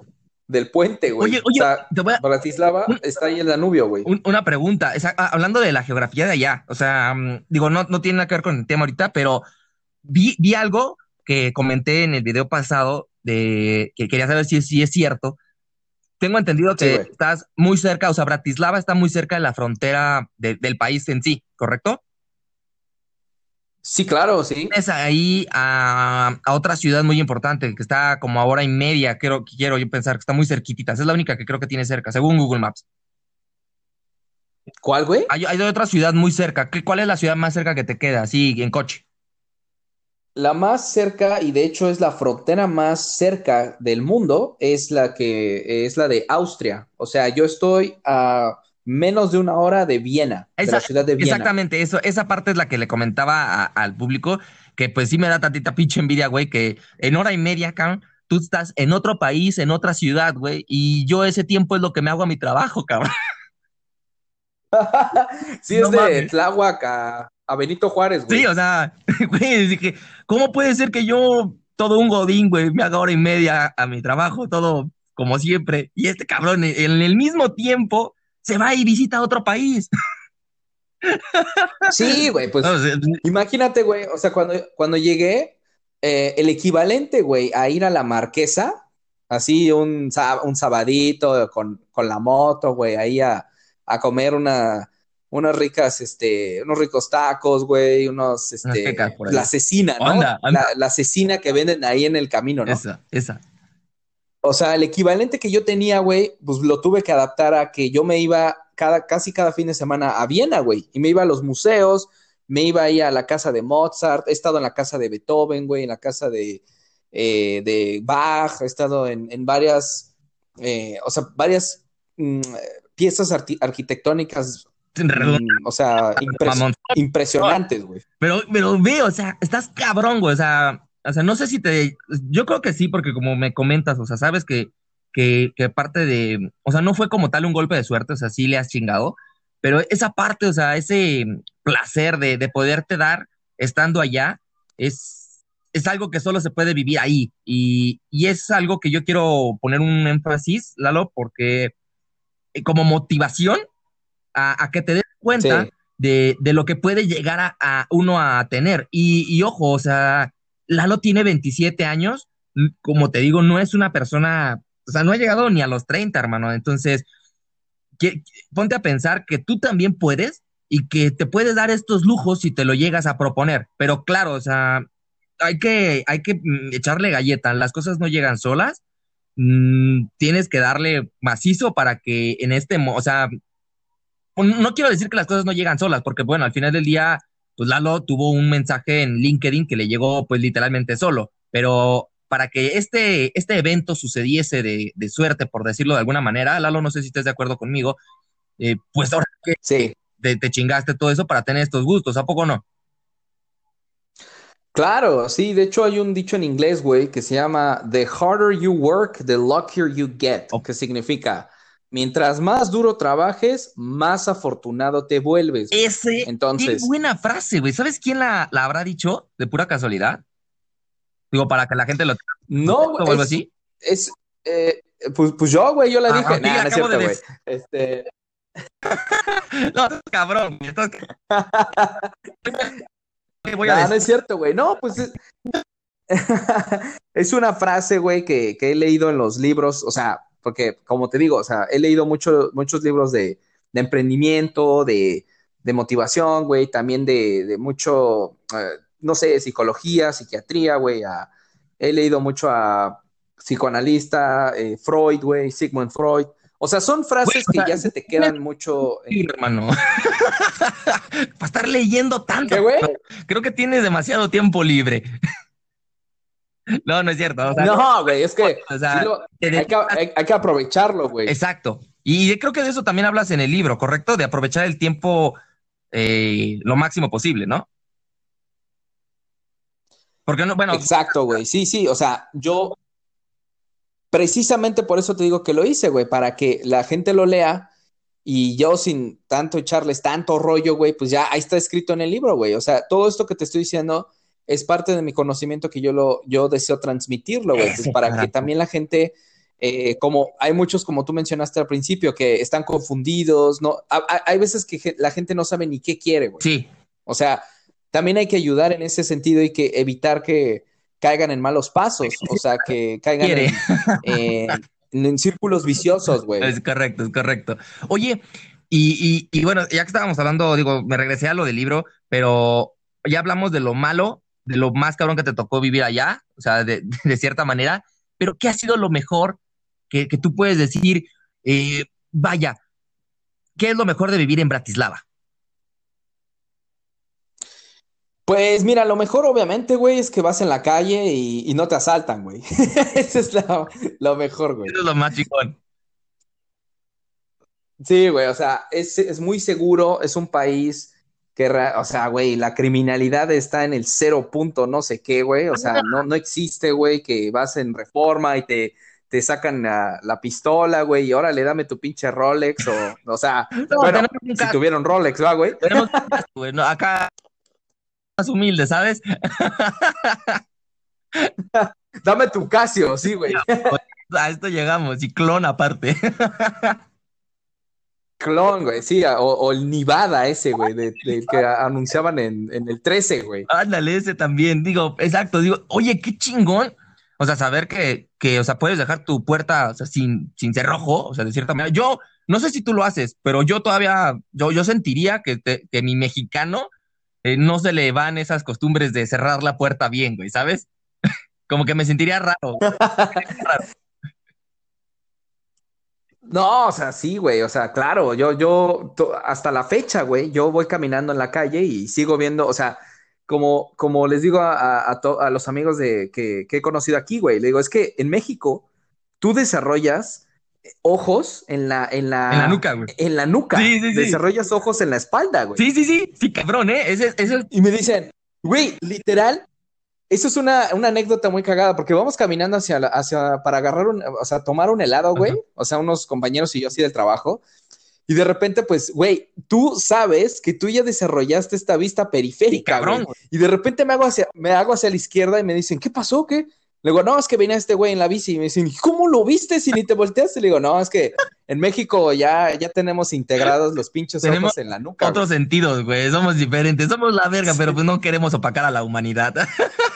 del puente, güey. Oye, oye, o Bratislava está ahí el Danubio, güey. una pregunta, ah, hablando de la geografía de allá, o sea, mm, digo, no, no tiene nada que ver con el tema ahorita, pero vi, vi algo que comenté en el video pasado de que quería saber si, si es cierto. Tengo entendido que estás muy cerca, o sea, Bratislava está muy cerca de la frontera del país en sí, ¿correcto? Sí, claro, sí. Es ahí a, otra ciudad muy importante que está como a hora y media, quiero, quiero yo pensar que está muy cerquitita. Es la única que creo que tiene cerca, según Google Maps. ¿Cuál, güey? Hay, hay otra ciudad muy cerca. ¿Qué, ¿Cuál es la ciudad más cerca que te queda? Sí, en coche. La más cerca, y de hecho es la frontera más cerca del mundo, es la que es la de Austria. O sea, yo estoy a menos de una hora de Viena, de la ciudad de Viena. Exactamente, eso, esa parte es la que le comentaba al público, que pues sí me da tantita pinche envidia, güey, que en hora y media, cabrón, tú estás en otro país, en otra ciudad, güey, y yo ese tiempo es lo que me hago a mi trabajo, cabrón. sí, es de Tláhuac a, Benito Juárez, güey. Sí, o sea, güey, dije, ¿cómo puede ser que yo, todo un godín, güey, me haga hora y media a mi trabajo, todo como siempre, y este cabrón en el mismo tiempo se va y visita otro país. Sí, güey, pues imagínate, güey, o sea, cuando, cuando llegué, eh, el equivalente, güey, a ir a la marquesa, así un, un sabadito con, la moto, güey, ahí a, comer una, unas ricas, este, unos ricos tacos, güey, unos, este, la asesina, ¿no? La, la, asesina que venden ahí en el camino, ¿no? Esa, esa. O sea, el equivalente que yo tenía, güey, pues lo tuve que adaptar a que yo me iba cada, casi cada fin de semana a Viena, güey, y me iba a los museos, me iba ahí a la casa de Mozart, he estado en la casa de Beethoven, güey, en la casa de, eh, de Bach, he estado en, varias, eh, o sea, varias mm, piezas arquitectónicas mm, o sea, impresionantes, güey. Pero, pero ve, o sea, estás cabrón, güey. O sea, o sea, no sé si te, yo creo que sí, porque como me comentas, o sea, sabes que, que, que parte de, o sea, no fue como tal un golpe de suerte, o sea, sí le has chingado, pero esa parte, o sea, ese placer de, de poderte dar estando allá, es, es algo que solo se puede vivir ahí. Y, y es algo que yo quiero poner un énfasis, Lalo, porque eh, como motivación a, a que te des cuenta de, de, lo que puede llegar a, a uno a tener. Y, y, ojo, o sea, Lalo tiene 27 años, como te digo, no es una persona, o sea, no ha llegado ni a los 30, hermano. Entonces, ponte a pensar que tú también puedes y que te puedes dar estos lujos si te lo llegas a proponer. Pero claro, o sea, hay que, hay que mm, echarle galleta, las cosas no llegan solas. Mm, tienes que darle macizo para que en este, o sea, no quiero decir que las cosas no llegan solas, porque bueno, al final del día pues Lalo tuvo un mensaje en LinkedIn que le llegó pues literalmente solo, pero para que este, este evento sucediese de, suerte, por decirlo de alguna manera, Lalo, no sé si estás de acuerdo conmigo, eh, pues ahora que sí. te, chingaste todo eso para tener estos gustos, ¿a poco no? Claro, sí, de hecho hay un dicho en inglés, güey, que se llama The harder you work, the luckier you get, que significa Mientras más duro trabajes, más afortunado te vuelves. Ese. Entonces. Qué buena frase, güey. ¿Sabes quién la, habrá dicho de pura casualidad? Digo, para que la gente lo. No, güey. Es, así? Es. Eh, pues, pues, yo, güey, yo la ah, dije. no es cierto, güey. Este. no, cabrón. No es cierto, güey. No, pues. Es... es una frase, güey, que, que he leído en los libros. O sea, porque como te digo, o sea, he leído muchos libros de, emprendimiento, de, motivación, güey, también de, mucho, eh, no sé, psicología, psiquiatría, güey, he leído mucho a psicoanalista, eh, Freud, güey, Sigmund Freud. O sea, son frases que ya se te quedan mucho. hermano. Para estar leyendo tanto. ¿Qué, güey? Creo que tienes demasiado tiempo libre. No, no es cierto. no, güey, es que, hay, que aprovecharlo, güey. Exacto. Y creo que de eso también hablas en el libro, ¿correcto? De aprovechar el tiempo eh, lo máximo posible, ¿no? Porque no, bueno. Exacto, güey. Sí, sí, o sea, yo precisamente por eso te digo que lo hice, güey, para que la gente lo lea y yo sin tanto echarles tanto rollo, güey, pues ya ahí está escrito en el libro, güey. O sea, todo esto que te estoy diciendo es parte de mi conocimiento que yo lo, yo deseo transmitirlo, güey, pues para que también la gente, eh, como hay muchos, como tú mencionaste al principio, que están confundidos, ¿no? hay veces que la gente no sabe ni qué quiere, güey. Sí. O sea, también hay que ayudar en ese sentido y que evitar que caigan en malos pasos, o sea, que caigan en, círculos viciosos, güey. Es correcto, es correcto. Oye, y, y, bueno, ya que estábamos hablando, digo, me regresé a lo del libro, pero ya hablamos de lo malo, de lo más cabrón que te tocó vivir allá, o sea, de, cierta manera, pero ¿qué ha sido lo mejor que, tú puedes decir, eh, vaya, ¿qué es lo mejor de vivir en Bratislava? Pues mira, lo mejor obviamente, güey, es que vas en la calle y, no te asaltan, güey. Eso es lo, mejor, güey. Eso es lo más chingón. Sí, güey, o sea, es, muy seguro, es un país que, o sea, güey, la criminalidad está en el cero punto no sé qué, güey, o sea, no, no existe, güey, que vas en reforma y te, te sacan la, pistola, güey, y órale, dame tu pinche Rolex, o, o sea, bueno, si tuvieron Rolex, ¿va, güey? Tenemos, bueno, acá humilde, ¿sabes? Dame tu Casio, sí, güey. A esto llegamos, y clon aparte. Clon, güey, sí, o, el Nivada ese, güey, de, que anunciaban en, el 13, güey. Ándale, ese también, digo, exacto, digo, oye, qué chingón. O sea, saber que, que o sea, puedes dejar tu puerta, o sea, sin, sin cerrojo, o sea, de cierta manera. Yo, no sé si tú lo haces, pero yo todavía, yo, yo sentiría que, que mi mexicano eh, no se le van esas costumbres de cerrar la puerta bien, güey, ¿sabes? Como que me sentiría raro. No, o sea, sí, güey, o sea, claro, yo, yo, hasta la fecha, güey, yo voy caminando en la calle y sigo viendo, o sea, como, como les digo a, a, los amigos de, que, que, he conocido aquí, güey, le digo, es que en México tú desarrollas ojos en la, en la, en la nuca, güey. En la nuca. Sí, sí, sí. Desarrollas ojos en la espalda, güey. Sí, sí, sí. Sí, cabrón, ¿eh? Ese, ese... Y me dicen, güey, literal, eso es una, una, anécdota muy cagada, porque vamos caminando hacia, hacia para agarrar un, o sea, tomar un helado, güey. O sea, unos compañeros y yo así del trabajo. Y de repente, pues, güey, tú sabes que tú ya desarrollaste esta vista periférica, cabrón. Y de repente me hago hacia, me hago hacia la izquierda y me dicen, ¿qué pasó? ¿Qué? Le digo, no, es que venía este güey en la bici. Y me dicen, ¿cómo lo viste si ni te volteaste? Le digo, no, es que en México ya, ya tenemos integrados los pinchos ojos en la nuca. Otros sentidos, güey. Somos diferentes. Somos la verga, pero pues no queremos opacar a la humanidad.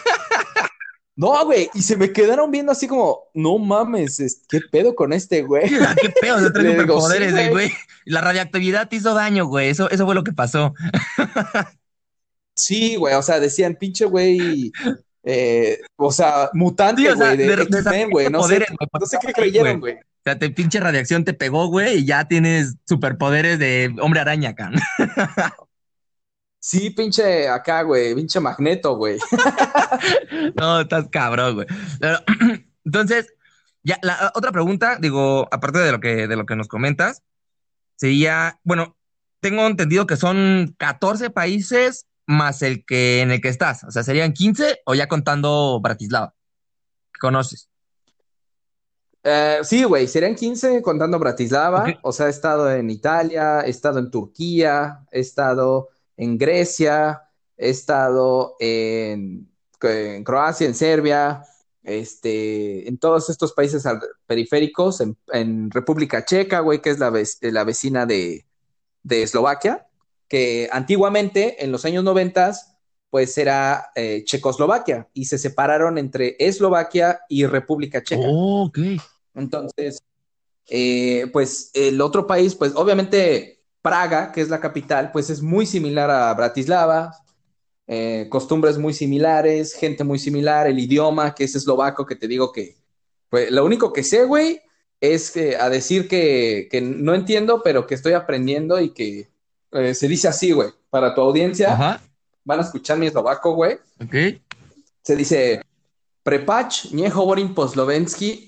No, güey, y se me quedaron viendo así como, no mames, ¿qué pedo con este güey? ¿Qué pedo? Se trae superpoderes, güey. La radioactividad te hizo daño, güey. Eso, eso fue lo que pasó. Sí, güey, o sea, decían, pinche güey, eh, o sea, mutante, güey, de, X-Men, güey. No, sé, no sé qué creyeron, güey. O sea, te pinche radiación te pegó, güey, y ya tienes superpoderes de hombre araña acá. Sí, pinche acá, güey, pinche magneto, güey. no, estás cabrón, güey. entonces, ya, la otra pregunta, digo, aparte de lo que, de lo que nos comentas, sería, bueno, tengo entendido que son 14 países más el que en el que estás. O sea, ¿serían 15 o ya contando Bratislava? ¿Conoces? Eh, sí, güey, serían 15 contando Bratislava. O sea, he estado en Italia, he estado en Turquía, he estado en Grecia, he estado en, Croacia, en Serbia, este, en todos estos países periféricos, en, República Checa, güey, que es la, la vecina de, de Eslovaquia que antiguamente, en los años 90, pues era eh, Checoslovaquia y se separaron entre Eslovaquia y República Checa. Oh, ok. Entonces, eh, pues el otro país, pues obviamente Praga, que es la capital, pues es muy similar a Bratislava, eh, costumbres muy similares, gente muy similar, el idioma que es eslovaco, que te digo que, pues lo único que sé, güey, es a decir que, que no entiendo, pero que estoy aprendiendo y que eh, se dice así, güey. Para tu audiencia, van a escuchar mi eslovaco, güey. Ok. Se dice, Prepach nie hovorim po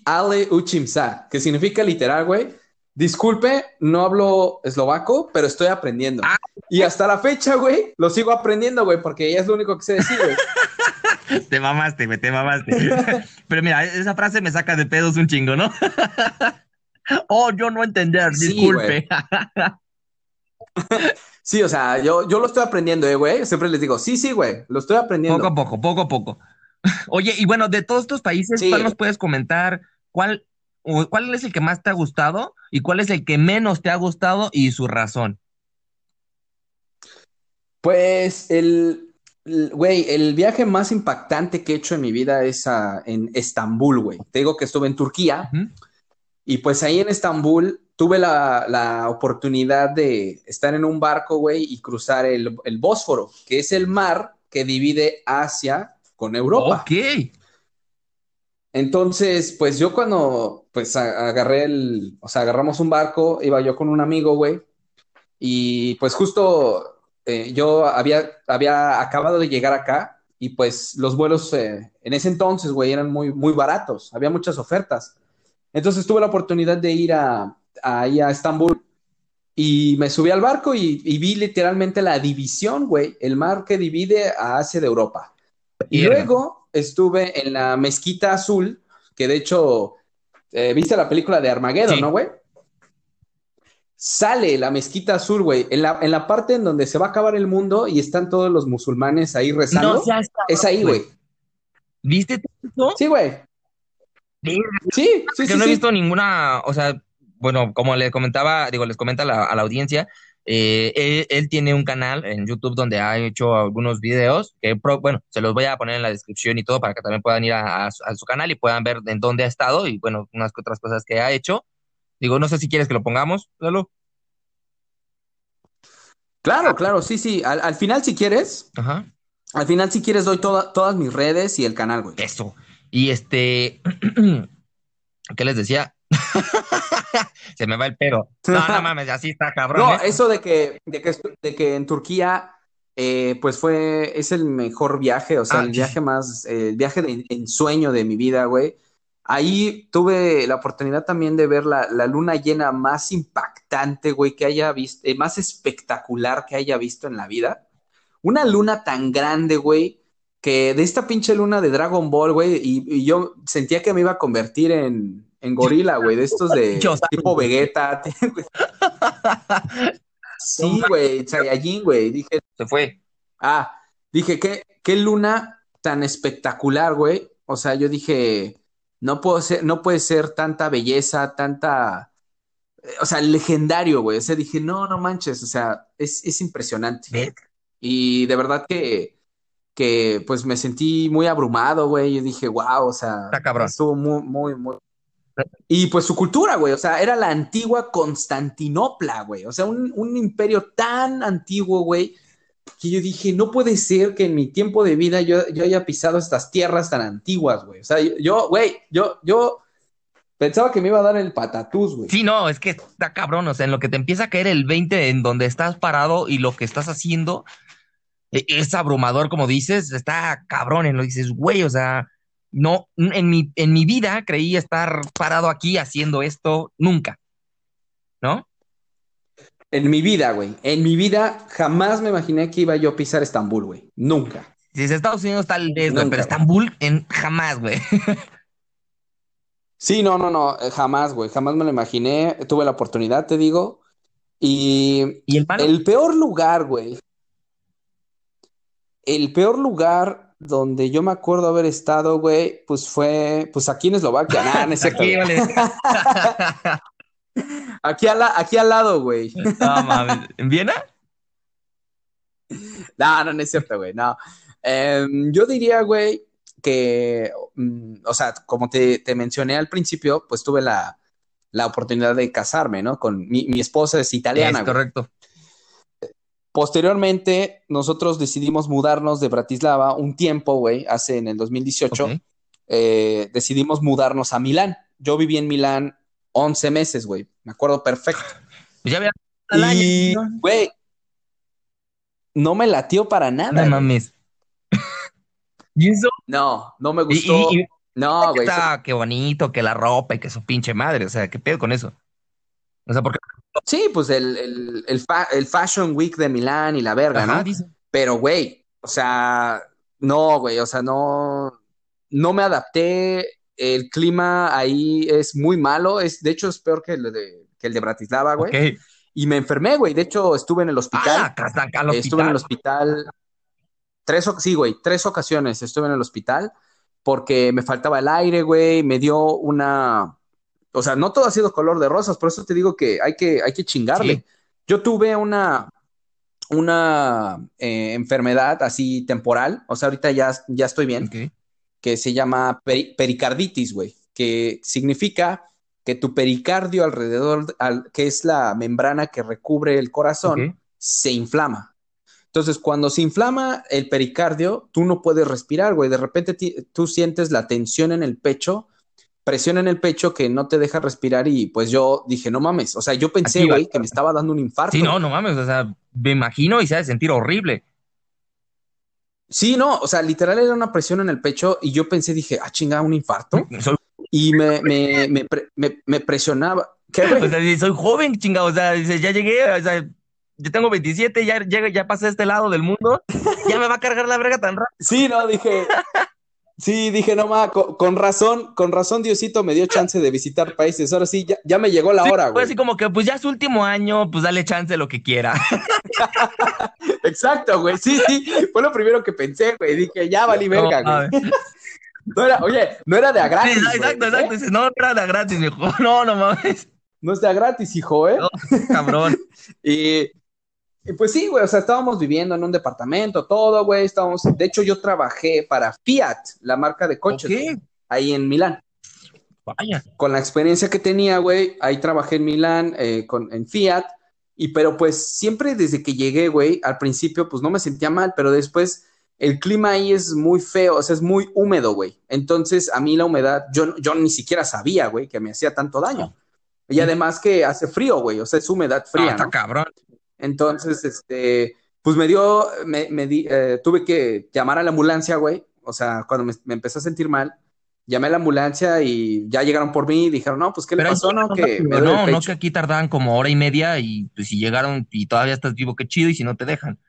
ale uchimsa, que significa literal, güey. Disculpe, no hablo eslovaco, pero estoy aprendiendo. Ah. Y hasta la fecha, güey, lo sigo aprendiendo, güey, porque ya es lo único que sé decir, güey. Te mamaste, güey, te mamaste. Pero mira, esa frase me saca de pedos un chingo, ¿no? oh, yo no entender, disculpe. Sí, o sea, yo, yo lo estoy aprendiendo, eh, güey. Siempre les digo, sí, sí, güey, lo estoy aprendiendo. Poco a poco, poco a poco. Oye, y bueno, de todos estos países, Sí. ¿cuál nos puedes comentar? ¿Cuál, cuál es el que más te ha gustado y cuál es el que menos te ha gustado y su razón? Pues el, güey, el viaje más impactante que he hecho en mi vida es a- en Estambul, güey. Te digo que estuve en Turquía y pues ahí en Estambul tuve la, la oportunidad de estar en un barco, güey, y cruzar el, el Bósforo, que es el mar que divide Asia con Europa. Ok. Entonces, pues yo cuando, pues a- agarré el, o sea, agarramos un barco, iba yo con un amigo, güey, y pues justo eh, yo había, había acabado de llegar acá y pues los vuelos eh, en ese entonces, güey, eran muy, muy baratos, había muchas ofertas. Entonces tuve la oportunidad de ir a, ahí a Estambul y me subí al barco y, y vi literalmente la división, güey, el mar que divide a Asia de Europa. Y luego estuve en la Mezquita Azul, que de hecho, eh, ¿viste la película de Armageddon, Sí. no, güey? Sale la Mezquita Azul, güey, en la, en la parte en donde se va a acabar el mundo y están todos los musulmanes ahí rezando. No seas es ahí, güey. ¿Viste eso? Sí, güey. Verga. Sí, sí, Yo sí, no he sí. visto ninguna, o sea, bueno, como le comentaba, digo, les comenta la, a la audiencia, eh, él, él tiene un canal en YouTube donde ha hecho algunos videos, que pro- bueno, se los voy a poner en la descripción y todo para que también puedan ir a, a su a su canal y puedan ver en dónde ha estado y bueno, unas que otras cosas que ha hecho. Digo, no sé si quieres que lo pongamos, Lalo. Claro, claro, sí, sí. Al, al final, si quieres, Ajá. al final, si quieres, doy toda- todas mis redes y el canal, güey. Eso. Y este, ¿qué les decía? Se me va el pedo. No, no mames, así está cabrón. No, ¿eh? eso de que, de que, de que en Turquía, eh, pues fue, es el mejor viaje, o sea, Ah, el viaje más, eh, el viaje de ensueño de mi vida, güey. Ahí tuve la oportunidad también de ver la, la luna llena más impactante, güey, que haya visto, eh, más espectacular que haya visto en la vida. Una luna tan grande, güey, que de esta pinche luna de Dragon Ball, güey, y, y yo sentía que me iba a convertir en, en gorila, güey, de estos de tipo. Vegeta. Sí, güey, Saiyajin, güey. Dije, Se fue. ah, dije, ¿qué, qué luna tan espectacular, güey. O sea, yo dije, no puedo ser, no puede ser tanta belleza, tanta, o sea, legendario, güey. O sea, dije, no, no manches, o sea, es, es impresionante. Y de verdad que, que, pues me sentí muy abrumado, güey. Yo dije, wow, o sea, Está cabrón. estuvo muy, muy, muy. Y pues su cultura, güey, o sea, era la antigua Constantinopla, güey. O sea, un, un imperio tan antiguo, güey, que yo dije, no puede ser que en mi tiempo de vida yo, yo haya pisado estas tierras tan antiguas, güey. O sea, yo- güey, yo, yo pensaba que me iba a dar el patatús, güey. Sí, no, es que está cabrón, o sea, en lo que te empieza a caer el 20 en donde estás parado y lo que estás haciendo e- es abrumador, como dices, está cabrón, en lo que dices, güey, o sea, no, en mi, en mi vida creí estar parado aquí haciendo esto nunca, ¿no? En mi vida, güey, en mi vida jamás me imaginé que iba yo a pisar Estambul, güey. Nunca. Si es Estados Unidos tal vez, güey, pero. Estambul en jamás, güey. Sí, no, no, no, eh, jamás, güey, jamás me lo imaginé. Tuve la oportunidad, te digo. Y ¿Y el el peor lugar, güey. El peor lugar donde yo me acuerdo haber estado, güey, pues fue, pues aquí en Eslovaquia. Nah, no es cierto, Aquí, vale. Aquí, al la- aquí al lado, güey. No, mames. ¿En Viena? No, no, no es cierto, güey, no. Em, yo diría, güey, que, mm, o sea, como te, te mencioné al principio, pues tuve la, la oportunidad de casarme, ¿no? Con mi, mi esposa es italiana, Es güey. Posteriormente, nosotros decidimos mudarnos de Bratislava un tiempo, güey, hace en el 2018, Ok. eh, decidimos mudarnos a Milán. Yo viví en Milán 11 meses, güey, me acuerdo perfecto. Ya había Y, güey, no me latió para nada. No mames. ¿Y eso? No, no me gustó. y- y- No, güey. está, qué bonito, que la ropa y que su pinche madre, o sea, qué pedo con eso. O sea, porque Sí, pues el, el, el, fa- el Fashion Week de Milán y la verga, Ajá, ¿no? dice. Pero, güey, o sea, No, güey, o sea, no, no me adapté. El clima ahí es muy malo. Es, de hecho, es peor que el de, que el de Bratislava, güey. Y me enfermé, güey. De hecho, estuve en el hospital. Ah, Estuve en el hospital. tres, sí, güey, tres ocasiones estuve en el hospital porque me faltaba el aire, güey, me dio una, o sea, no todo ha sido color de rosas, por eso te digo que hay que, hay que chingarle. Sí. Yo tuve una, una eh, enfermedad así temporal, o sea, ahorita ya, ya estoy bien, que se llama peri- pericarditis, güey, que significa que tu pericardio alrededor, al- que es la membrana que recubre el corazón, se inflama. Entonces, cuando se inflama el pericardio, tú no puedes respirar, güey. De repente tú sientes la tensión en el pecho, presión en el pecho que no te deja respirar y pues yo dije, no mames. O sea, yo pensé, güey, que me estaba dando un infarto. Sí, no, no mames, o sea, me imagino y se ha de sentir horrible. Sí, no, o sea, literal era una presión en el pecho y yo pensé, dije, ah, chinga, un infarto. Soy, Y me, me, me, me- me presionaba. ¿Qué, o sea, soy joven, chingado, o sea, ya llegué, o sea, yo tengo 27, ya, ya, ya pasé a este lado del mundo, ya me va a cargar la verga tan rápido. Sí, no, dije. Sí, dije, no, ma, con, con razón, con razón Diosito me dio chance de visitar países. Ahora sí, ya, ya me llegó la Sí, hora, güey. así como que, pues ya es último año, pues dale chance de lo que quiera. Exacto, güey. Sí, sí. Fue lo primero que pensé, güey. Dije, ya valí verga, No, a güey. No era, oye, no era de a Sí, gratis. güey, exacto, ¿eh? exacto. Dices, no, era de gratis, viejo. No, no mames. No es de a gratis, hijo, ¿eh? No, cabrón. Y pues sí, güey. O sea, estábamos viviendo en un departamento, todo, güey. Estábamos. De hecho, yo trabajé para Fiat, la marca de coches, Ok. güey, ahí en Milán. Vaya. con la experiencia que tenía, güey, ahí trabajé en Milán, eh, con, en Fiat, y pero pues siempre desde que llegué, güey, al principio pues no me sentía mal, pero después el clima ahí es muy feo, o sea, es muy húmedo, güey. Entonces a mí la humedad, yo, yo ni siquiera sabía, güey, que me hacía tanto daño. Y además que hace frío, güey, o sea, es humedad fría, está ¿no? cabrón. Entonces, este, pues me dio, me, me di- eh, tuve que llamar a la ambulancia, güey. O sea, cuando me, me empecé a sentir mal, llamé a la ambulancia y ya llegaron por mí y dijeron, no, pues, ¿qué le Pero pasó? No, que rápido, me no, no, que aquí tardaban como hora y media y pues si llegaron y todavía estás vivo, qué chido, y si no te dejan.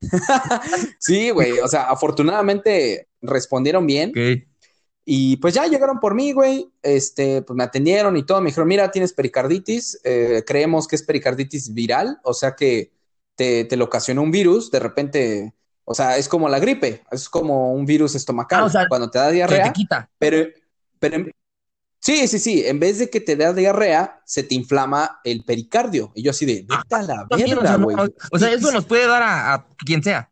Sí, güey, o sea, afortunadamente respondieron bien Ok. Y pues ya llegaron por mí, güey. Este, pues me atendieron y todo. Me dijeron, mira, tienes pericarditis. eh, creemos que es pericarditis viral, o sea que te, te lo ocasionó un virus. De repente, o sea, es como la gripe, es como un virus estomacal. Ah, o sea, Cuando te da Se te diarrea, quita. Pero, pero sí, sí, sí, en vez de que te da diarrea, se te inflama el pericardio. Y yo así de, vete a la no, güey. o sea, eso nos puede dar a, a quien sea.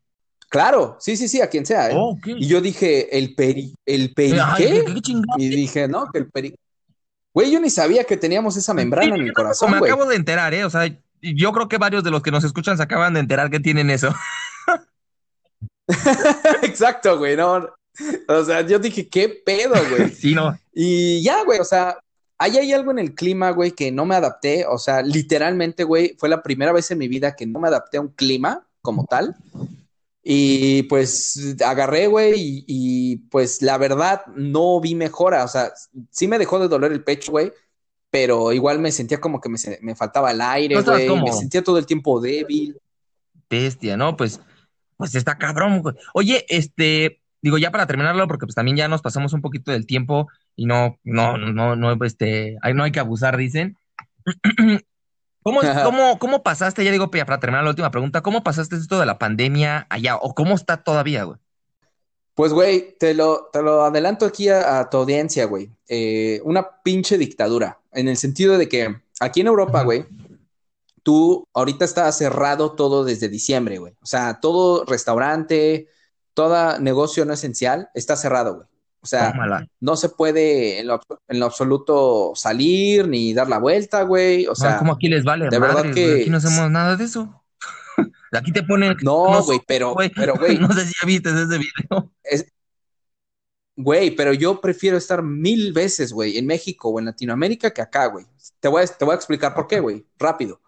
Claro, sí, sí, sí, a quien sea, ¿eh? Oh. Y yo dije, ¿el peri, el peri qué? Y dije, no, que el peri... Güey, yo ni sabía que teníamos esa membrana en Sí, tampoco corazón, Me acabo de enterar, ¿eh? O sea, yo creo que varios de los que nos escuchan se acaban de enterar que tienen eso. Exacto, güey, no. O sea, yo dije, ¿qué pedo, güey? Sí, no. Y ya, güey, o sea, ahí hay algo en el clima, güey, que no me adapté. O sea, literalmente, güey, fue la primera vez en mi vida que no me adapté a un clima como tal. Y pues agarré, güey, y, y, pues la verdad no vi mejora. O sea, sí me dejó de doler el pecho, güey, pero igual me sentía como que me, me faltaba el aire, güey, me sentía todo el tiempo débil. Bestia, ¿no? Pues, pues está cabrón, güey. Oye, este, digo, ya para terminarlo, porque pues también ya nos pasamos un poquito del tiempo y no, no, no, no, este, ahí no hay que abusar, dicen. ¿Cómo, cómo, cómo pasaste, ya digo, para terminar la última pregunta, ¿cómo pasaste esto de la pandemia allá? ¿O cómo está todavía, güey? Pues, güey, te lo, te lo adelanto aquí a, a tu audiencia, güey. Eh, una pinche dictadura, en el sentido de que aquí en Europa, güey, tú ahorita está cerrado todo desde diciembre, güey. O sea, todo restaurante, todo negocio no esencial está cerrado, güey. O sea, Tómala. no se puede en lo, en lo absoluto salir ni dar la vuelta, güey. O sea, no, como aquí les vale de verdad que- güey, Aquí no hacemos nada de eso. Aquí te ponen. no, güey, pero, güey. pero, güey, No sé si ya viste ese video. Güey, pero yo prefiero estar mil veces, güey, en México o en Latinoamérica que acá, güey. Te voy a, te voy a explicar por qué, güey, rápido.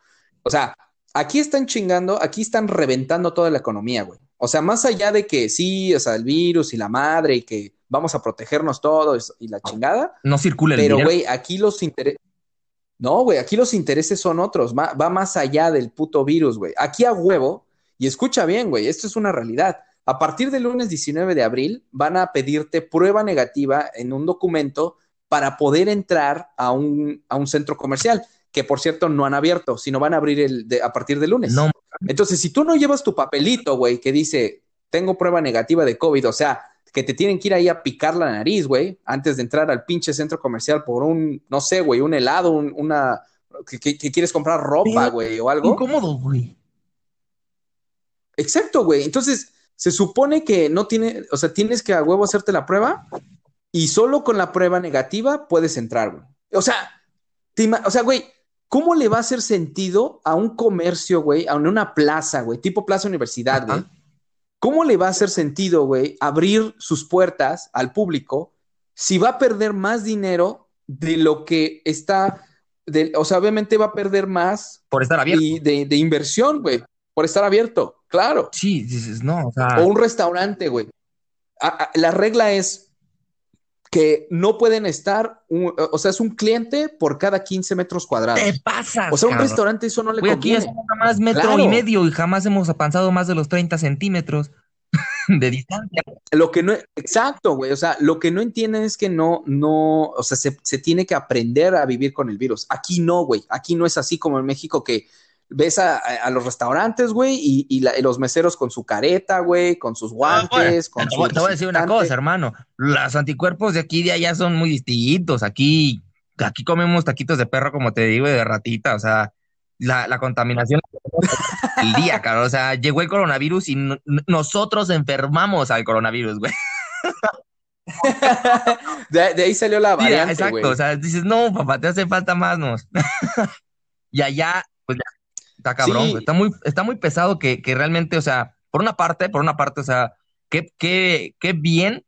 O sea, aquí están chingando, aquí están reventando toda la economía, güey. O sea, más allá de que sí, o sea, el virus y la madre y que vamos a protegernos todos y la chingada, No circula el pero, güey, aquí los intereses... No, güey, aquí los intereses son otros, va, va más allá del puto virus, güey. Aquí a huevo, y escucha bien, güey, esto es una realidad. a partir del lunes 19 de abril van a pedirte prueba negativa en un documento para poder entrar a un, a un centro comercial, que por cierto no han abierto, sino van a abrir el a partir del lunes. No. Entonces, si tú no llevas tu papelito, güey, que dice, tengo prueba negativa de COVID, o sea, que te tienen que ir ahí a picar la nariz, güey, antes de entrar al pinche centro comercial por un, no sé, güey, un helado, una, que, quieres comprar ropa, güey, o algo. Incómodo, güey. Exacto, güey. Entonces, se supone que no tiene, o sea, tienes que a huevo hacerte la prueba y solo con la prueba negativa puedes entrar, güey. O sea, o sea, güey, ¿cómo le va a hacer sentido a un comercio, güey, a una plaza, güey, tipo plaza universidad, güey? ¿Cómo le va a hacer sentido, güey, abrir sus puertas al público si va a perder más dinero de lo que está, de, o sea, obviamente va a perder más por estar abierto y de, de inversión, güey, por estar abierto, claro. Sí, dices, no, o sea. O un restaurante, güey. La regla es que no pueden estar, o sea, es un cliente por cada 15 metros cuadrados. ¿Qué pasa? O sea, un restaurante eso no le conviene. Aquí es más metro y medio y jamás hemos avanzado más de los 30 centímetros de distancia. Lo que no, exacto, güey, o sea, lo que no entienden es que no, no, o sea, se, se tiene que aprender a vivir con el virus. Aquí no, güey, aquí no es así como en México que ves a, los restaurantes, güey, y, los meseros con su careta, güey, con sus ah, guantes, con te, te voy a decir una cosa, hermano. Los anticuerpos de aquí de allá son muy distintos. Aquí, aquí comemos taquitos de perro, como te digo, y de ratita. O sea, la, la contaminación el día, cabrón. O sea, llegó el coronavirus y nosotros enfermamos al coronavirus, güey. de, ahí salió la variante, Exacto, o sea, dices, no, papá, te hace falta más, nos. y allá, pues Está cabrón, está, muy, está muy pesado que, realmente, o sea, por una parte, por una parte, o sea, qué, qué, qué bien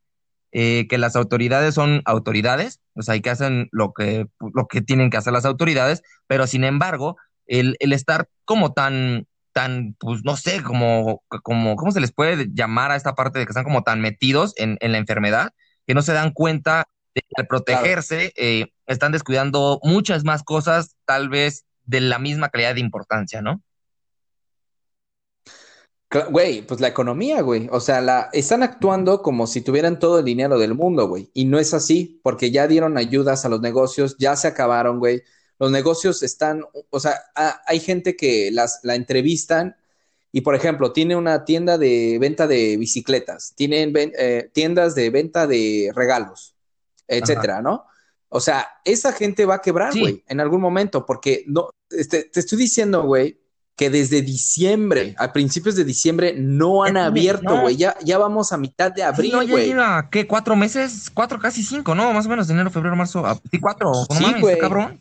eh, que las autoridades son autoridades, o sea, y que hacen lo que, lo que tienen que hacer las autoridades, pero sin embargo, el, estar como tan, tan, pues no sé, como, como, ¿cómo se les puede llamar a esta parte de que están como tan metidos en, la enfermedad, que no se dan cuenta de que al protegerse eh, están descuidando muchas más cosas, tal vez de la misma calidad de importancia, ¿no? Güey, pues la economía, güey. O sea, la, están actuando como si tuvieran todo el dinero del mundo, güey. Y no es así, porque ya dieron ayudas a los negocios, ya se acabaron, güey. Los negocios están, o sea, hay gente que las, la entrevistan y, por ejemplo, tiene una tienda de venta de bicicletas, tienen eh, tiendas de venta de regalos, etcétera, ¿no? O sea, esa gente va a quebrar, güey, en algún momento, porque no, este, te estoy diciendo, güey, que desde diciembre, a principios de diciembre, no han abierto, güey. Ya, ya vamos a mitad de abril, güey. no, ya lleva, ¿qué? ¿Cuatro meses? Cuatro, casi cinco, ¿no? Más o menos, enero, febrero, marzo. Sí, cuatro. sí, güey. cabrón.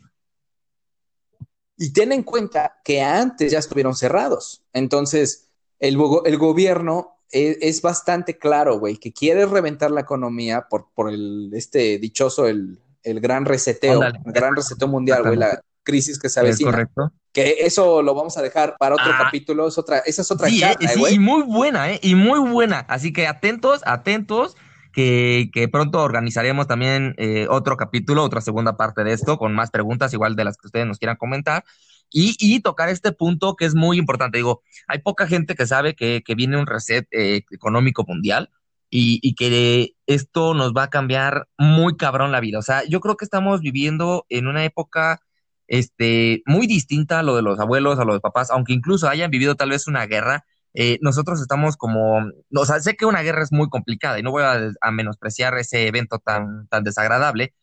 Y ten en cuenta que antes ya estuvieron cerrados. Entonces, el, el gobierno es, es, bastante claro, güey, que quiere reventar la economía por, por el, este dichoso, el, el gran reseteo, el gran reseteo mundial, güey, la crisis que se avecina. Es correcto. Que eso lo vamos a dejar para otro ah. capítulo, es otra, esa es otra sí, eh, sí, y muy buena, ¿eh? Y muy buena. Así que atentos, atentos, que, que pronto organizaremos también eh, otro capítulo, otra segunda parte de esto, con más preguntas, igual de las que ustedes nos quieran comentar. Y, y, tocar este punto que es muy importante. Digo, hay poca gente que sabe que, que viene un reset eh, económico mundial y, que esto nos va a cambiar muy cabrón la vida. O sea, yo creo que estamos viviendo en una época este, muy distinta a lo de los abuelos, a los papás, aunque incluso hayan vivido tal vez una guerra. Eh, nosotros estamos como, o sea, sé que una guerra es muy complicada y no voy a, menospreciar ese evento tan, tan desagradable,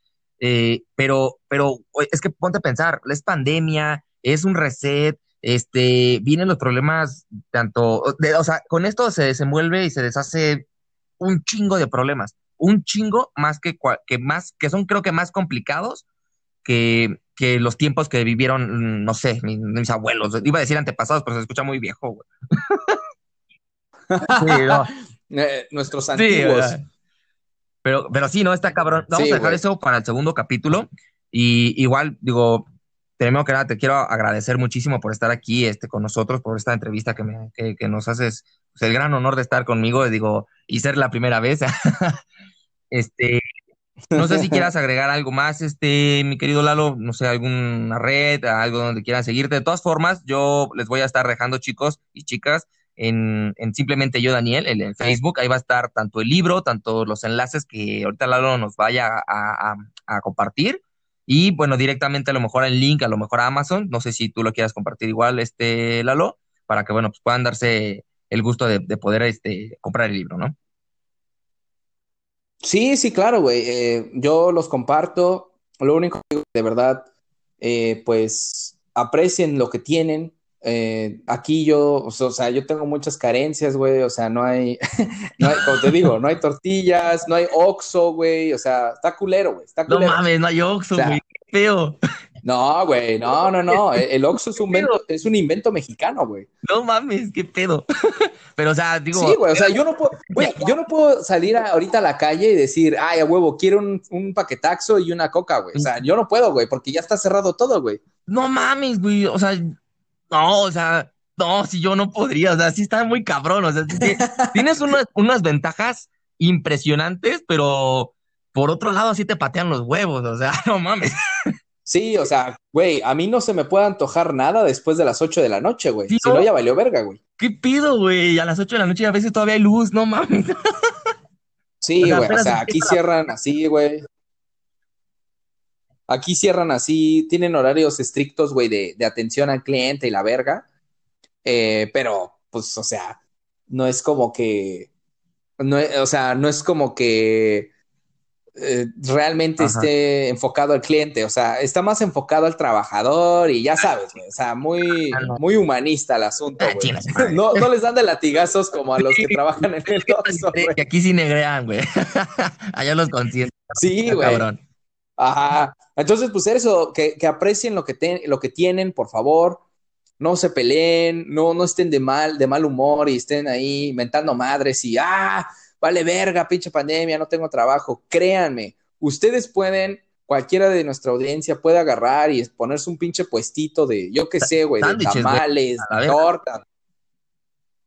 eh, pero, pero es que ponte a pensar, es pandemia, es un reset, este, vienen los problemas tanto, de, o sea, con esto se desenvuelve y se deshace un chingo de problemas, un chingo más que, que más, que son creo que más complicados que, que los tiempos que vivieron, no sé, mis, abuelos. Iba a decir antepasados, pero se escucha muy viejo, eh, nuestros antiguos. pero, pero sí, ¿no? Está cabrón. Vamos a dejar eso para el segundo capítulo. Y igual, digo, primero que nada, te quiero agradecer muchísimo por estar aquí este, con nosotros, por esta entrevista que, me, que, nos haces pues, el gran honor de estar conmigo, digo, y ser la primera vez. este, no sé si quieras agregar algo más, este, mi querido Lalo, no sé, alguna red, algo donde quieran seguirte. De todas formas, yo les voy a estar dejando, chicos y chicas, en, simplemente yo, Daniel, en, Facebook. Ahí va a estar tanto el libro, tanto los enlaces que ahorita Lalo nos vaya a, compartir. Y bueno, directamente a lo mejor el link, a lo mejor a Amazon. No sé si tú lo quieras compartir igual, este Lalo, para que bueno, pues puedan darse el gusto de, poder este, comprar el libro, ¿no? Sí, sí, claro, güey. Eh, yo los comparto. Lo único que de verdad, eh, pues aprecien lo que tienen, eh, aquí yo, o sea, yo tengo muchas carencias, güey, o sea, no hay, no hay, como te digo, no hay tortillas, no hay Oxxo, güey, o sea, está culero, güey, está culero. No mames, no hay Oxxo, güey, qué feo. No, güey, no, no, no, el Oxxo es un, invento, es un invento mexicano, güey. No mames, qué pedo. Pero, o sea, digo... Sí, güey, o sea, yo no puedo, güey, yo no puedo salir ahorita a la calle y decir, ay, a huevo, quiero un, un paquetaxo y una coca, güey, o sea, yo no puedo, güey, porque ya está cerrado todo, güey. No mames, güey, o sea, no, o sea, no, si yo no podría, o sea, sí está muy cabrón, o sea, tienes unas, ventajas impresionantes, pero por otro lado sí te patean los huevos, o sea, no mames. Sí, o sea, güey, a mí no se me puede antojar nada después de las 8 de la noche, güey. si no, ya valió verga, güey. ¿Qué pido, güey? A las 8 de la noche a veces todavía hay luz, no mames. Sí, güey, o sea, aquí cierran así, güey. Aquí cierran así, tienen horarios estrictos, güey, de, atención al cliente y la verga. Eh, pero, pues, o sea, no es como que. No, o sea, no es como que eh, realmente esté enfocado al cliente. O sea, está más enfocado al trabajador y ya sabes, güey. O sea, muy, ah, muy humanista el asunto, ah, güey. No, no, les dan de latigazos como a los que trabajan en el Que aquí sí negrean, güey. Allá los consienten. Sí, güey. Ajá. Entonces, pues eso, que, aprecien lo que, lo que tienen, por favor. No se peleen, no, no estén de mal, de mal humor y estén ahí mentando madres y, ah, vale verga, pinche pandemia, no tengo trabajo. Créanme, ustedes pueden, cualquiera de nuestra audiencia puede agarrar y ponerse un pinche puestito de, yo qué sé, güey, de tamales, de torta.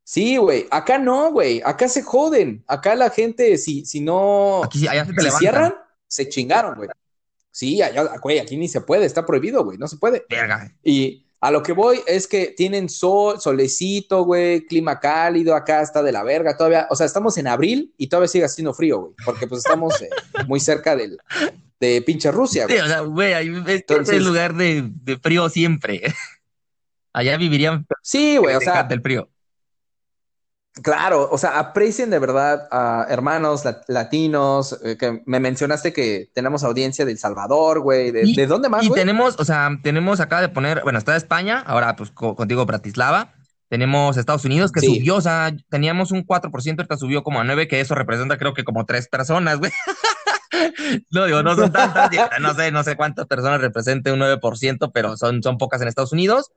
Sí, güey, acá no, güey, acá se joden. Acá la gente, si, si no, Aquí, se, cierran, se chingaron, güey. Sí, güey, aquí ni se puede, está prohibido, güey, no se puede. Y a lo que voy es que tienen sol, solecito, güey, clima cálido, acá está de la verga, todavía, o sea, estamos en abril y todavía sigue haciendo frío, güey, porque pues estamos eh, muy cerca del, de pinche Rusia, güey. Sí, o sea, güey, este es el lugar de, de, frío siempre. Allá vivirían. Sí, güey, o sea. Del frío. Claro, o sea, aprecien de verdad a hermanos latinos, eh, que me mencionaste que tenemos audiencia de El Salvador, güey, de, dónde más, Y tenemos, o sea, tenemos acá de poner, bueno, está España, ahora pues contigo Bratislava, tenemos Estados Unidos que subió, o sea, teníamos un 4%, ahorita subió como a 9, que eso representa creo que como tres personas, güey. no digo, no son tantas, no sé, no sé cuántas personas represente un 9%, pero son, son pocas en Estados Unidos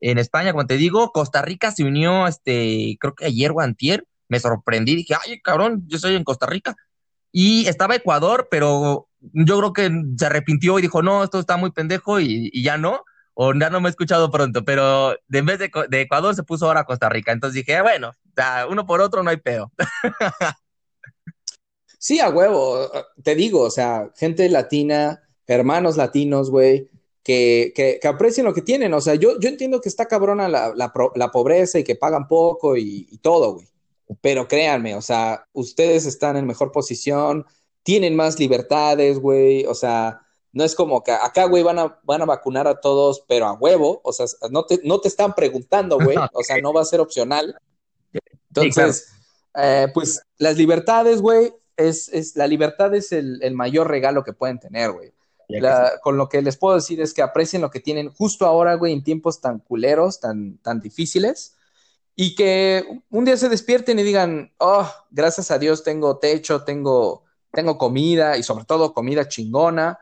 en España, como te digo, Costa Rica se unió, este, creo que ayer o antier, me sorprendí, dije, ay, cabrón, yo soy en Costa Rica. Y estaba Ecuador, pero yo creo que se arrepintió y dijo, no, esto está muy pendejo y, ya no, o ya no me he escuchado pronto, pero de en vez de, Ecuador se puso ahora Costa Rica. Entonces dije, ah, bueno, uno por otro no hay peo. sí, a huevo, te digo, o sea, gente latina, hermanos latinos, güey, que, que, aprecien lo que tienen. O sea, yo, yo entiendo que está cabrona la, la, pobreza y que pagan poco y, todo, güey. Pero créanme, o sea, ustedes están en mejor posición, tienen más libertades, güey. O sea, no es como que acá, güey, van a, van a vacunar a todos, pero a huevo. O sea, no te, no te están preguntando, güey. O sea, no va a ser opcional. Entonces, eh, pues las libertades, güey, es, es, la libertad es el, el mayor regalo que pueden tener, güey con lo que les puedo decir es que aprecien lo que tienen justo ahora, güey, en tiempos tan culeros, tan, tan difíciles, y que un día se despierten y digan, oh, gracias a Dios tengo techo, tengo, tengo comida, y sobre todo comida chingona,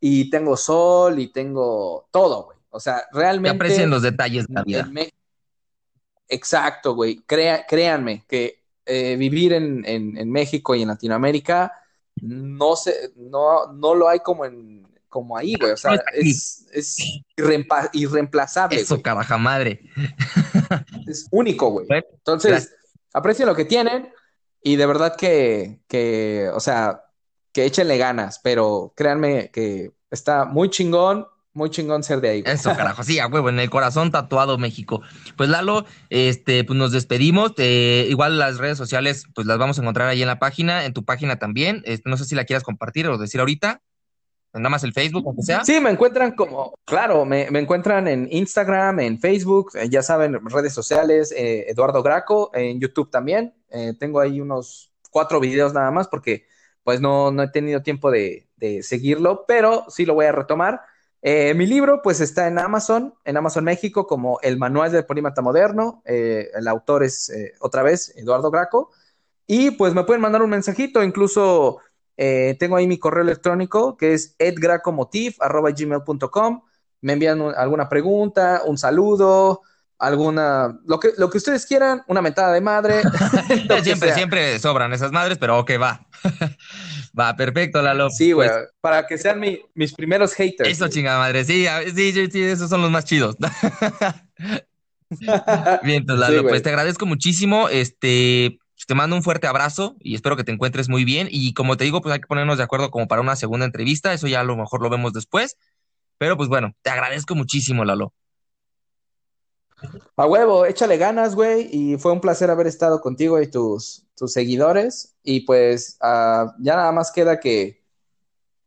y tengo sol, y tengo todo, güey. O sea, realmente... Que aprecien los detalles de la vida. Exacto, güey. créanme que eh, vivir en, en México y en Latinoamérica no se, no, no lo hay como en como ahí, güey. O sea, es, es irreemplazable. Eso, caraja madre. Es único, güey. Entonces, aprecien lo que tienen y de verdad que, que, o sea, que échenle ganas, pero créanme que está muy chingón muy chingón ser de ahí. Eso, carajo, sí, a huevo, en el corazón tatuado México. Pues Lalo, este, pues nos despedimos. igual las redes sociales, pues las vamos a encontrar ahí en la página, en tu página también. Este, no sé si la quieras compartir o decir ahorita. Nada más el Facebook, aunque sea. Sí, me encuentran como, claro, me, encuentran en Instagram, en Facebook, eh, ya saben, redes sociales, eh, Eduardo Graco, en YouTube también. Eh, tengo ahí unos cuatro videos nada más porque pues no, no he tenido tiempo de, de seguirlo, pero sí lo voy a retomar. Eh, mi libro, pues está en Amazon, en Amazon México, como El Manual del Polímata Moderno. Eh, el autor es, eh, otra vez, Eduardo Graco. Y pues me pueden mandar un mensajito, incluso tengo ahí mi correo electrónico, que es edgracomotiv.gmail.com. Me envían alguna pregunta, un saludo, alguna, lo que, lo que ustedes quieran, una mentada de madre. siempre, siempre sobran esas madres, pero ok, va. Va, perfecto, Lalo. Sí, güey, pues, para que sean mis primeros haters. Eso, chingada madre, sí, sí, sí, esos son los más chidos. Bien, entonces, Lalo, pues te agradezco muchísimo. Este, te mando un fuerte abrazo y espero que te encuentres muy bien. Y como te digo, pues hay que ponernos de acuerdo como para una segunda entrevista. Eso ya a lo mejor lo vemos después. Pero pues bueno, te agradezco muchísimo, Lalo. A huevo, échale ganas, güey, y fue un placer haber estado contigo y tus, tus seguidores. Y pues ah, ya nada más queda que,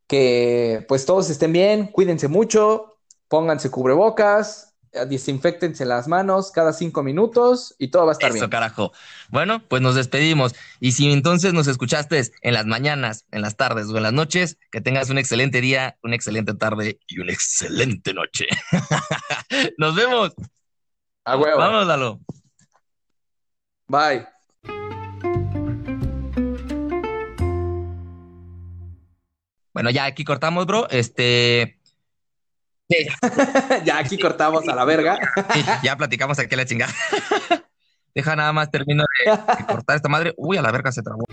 que pues todos estén bien, cuídense mucho, pónganse cubrebocas, desinfectense las manos cada cinco minutos y todo va a estar Eso, carajo. Bueno, pues nos despedimos. Y si entonces nos escuchaste en las mañanas, en las tardes o en las noches, que tengas un excelente día, una excelente tarde y una excelente noche. nos vemos. A huevo. Vámonos, Lalo. Bye. Bueno, ya aquí cortamos, bro. Este. ya aquí cortamos a la verga. ya platicamos aquí la chingada. Deja nada más, termino de cortar esta madre. Uy, a la verga se trabó.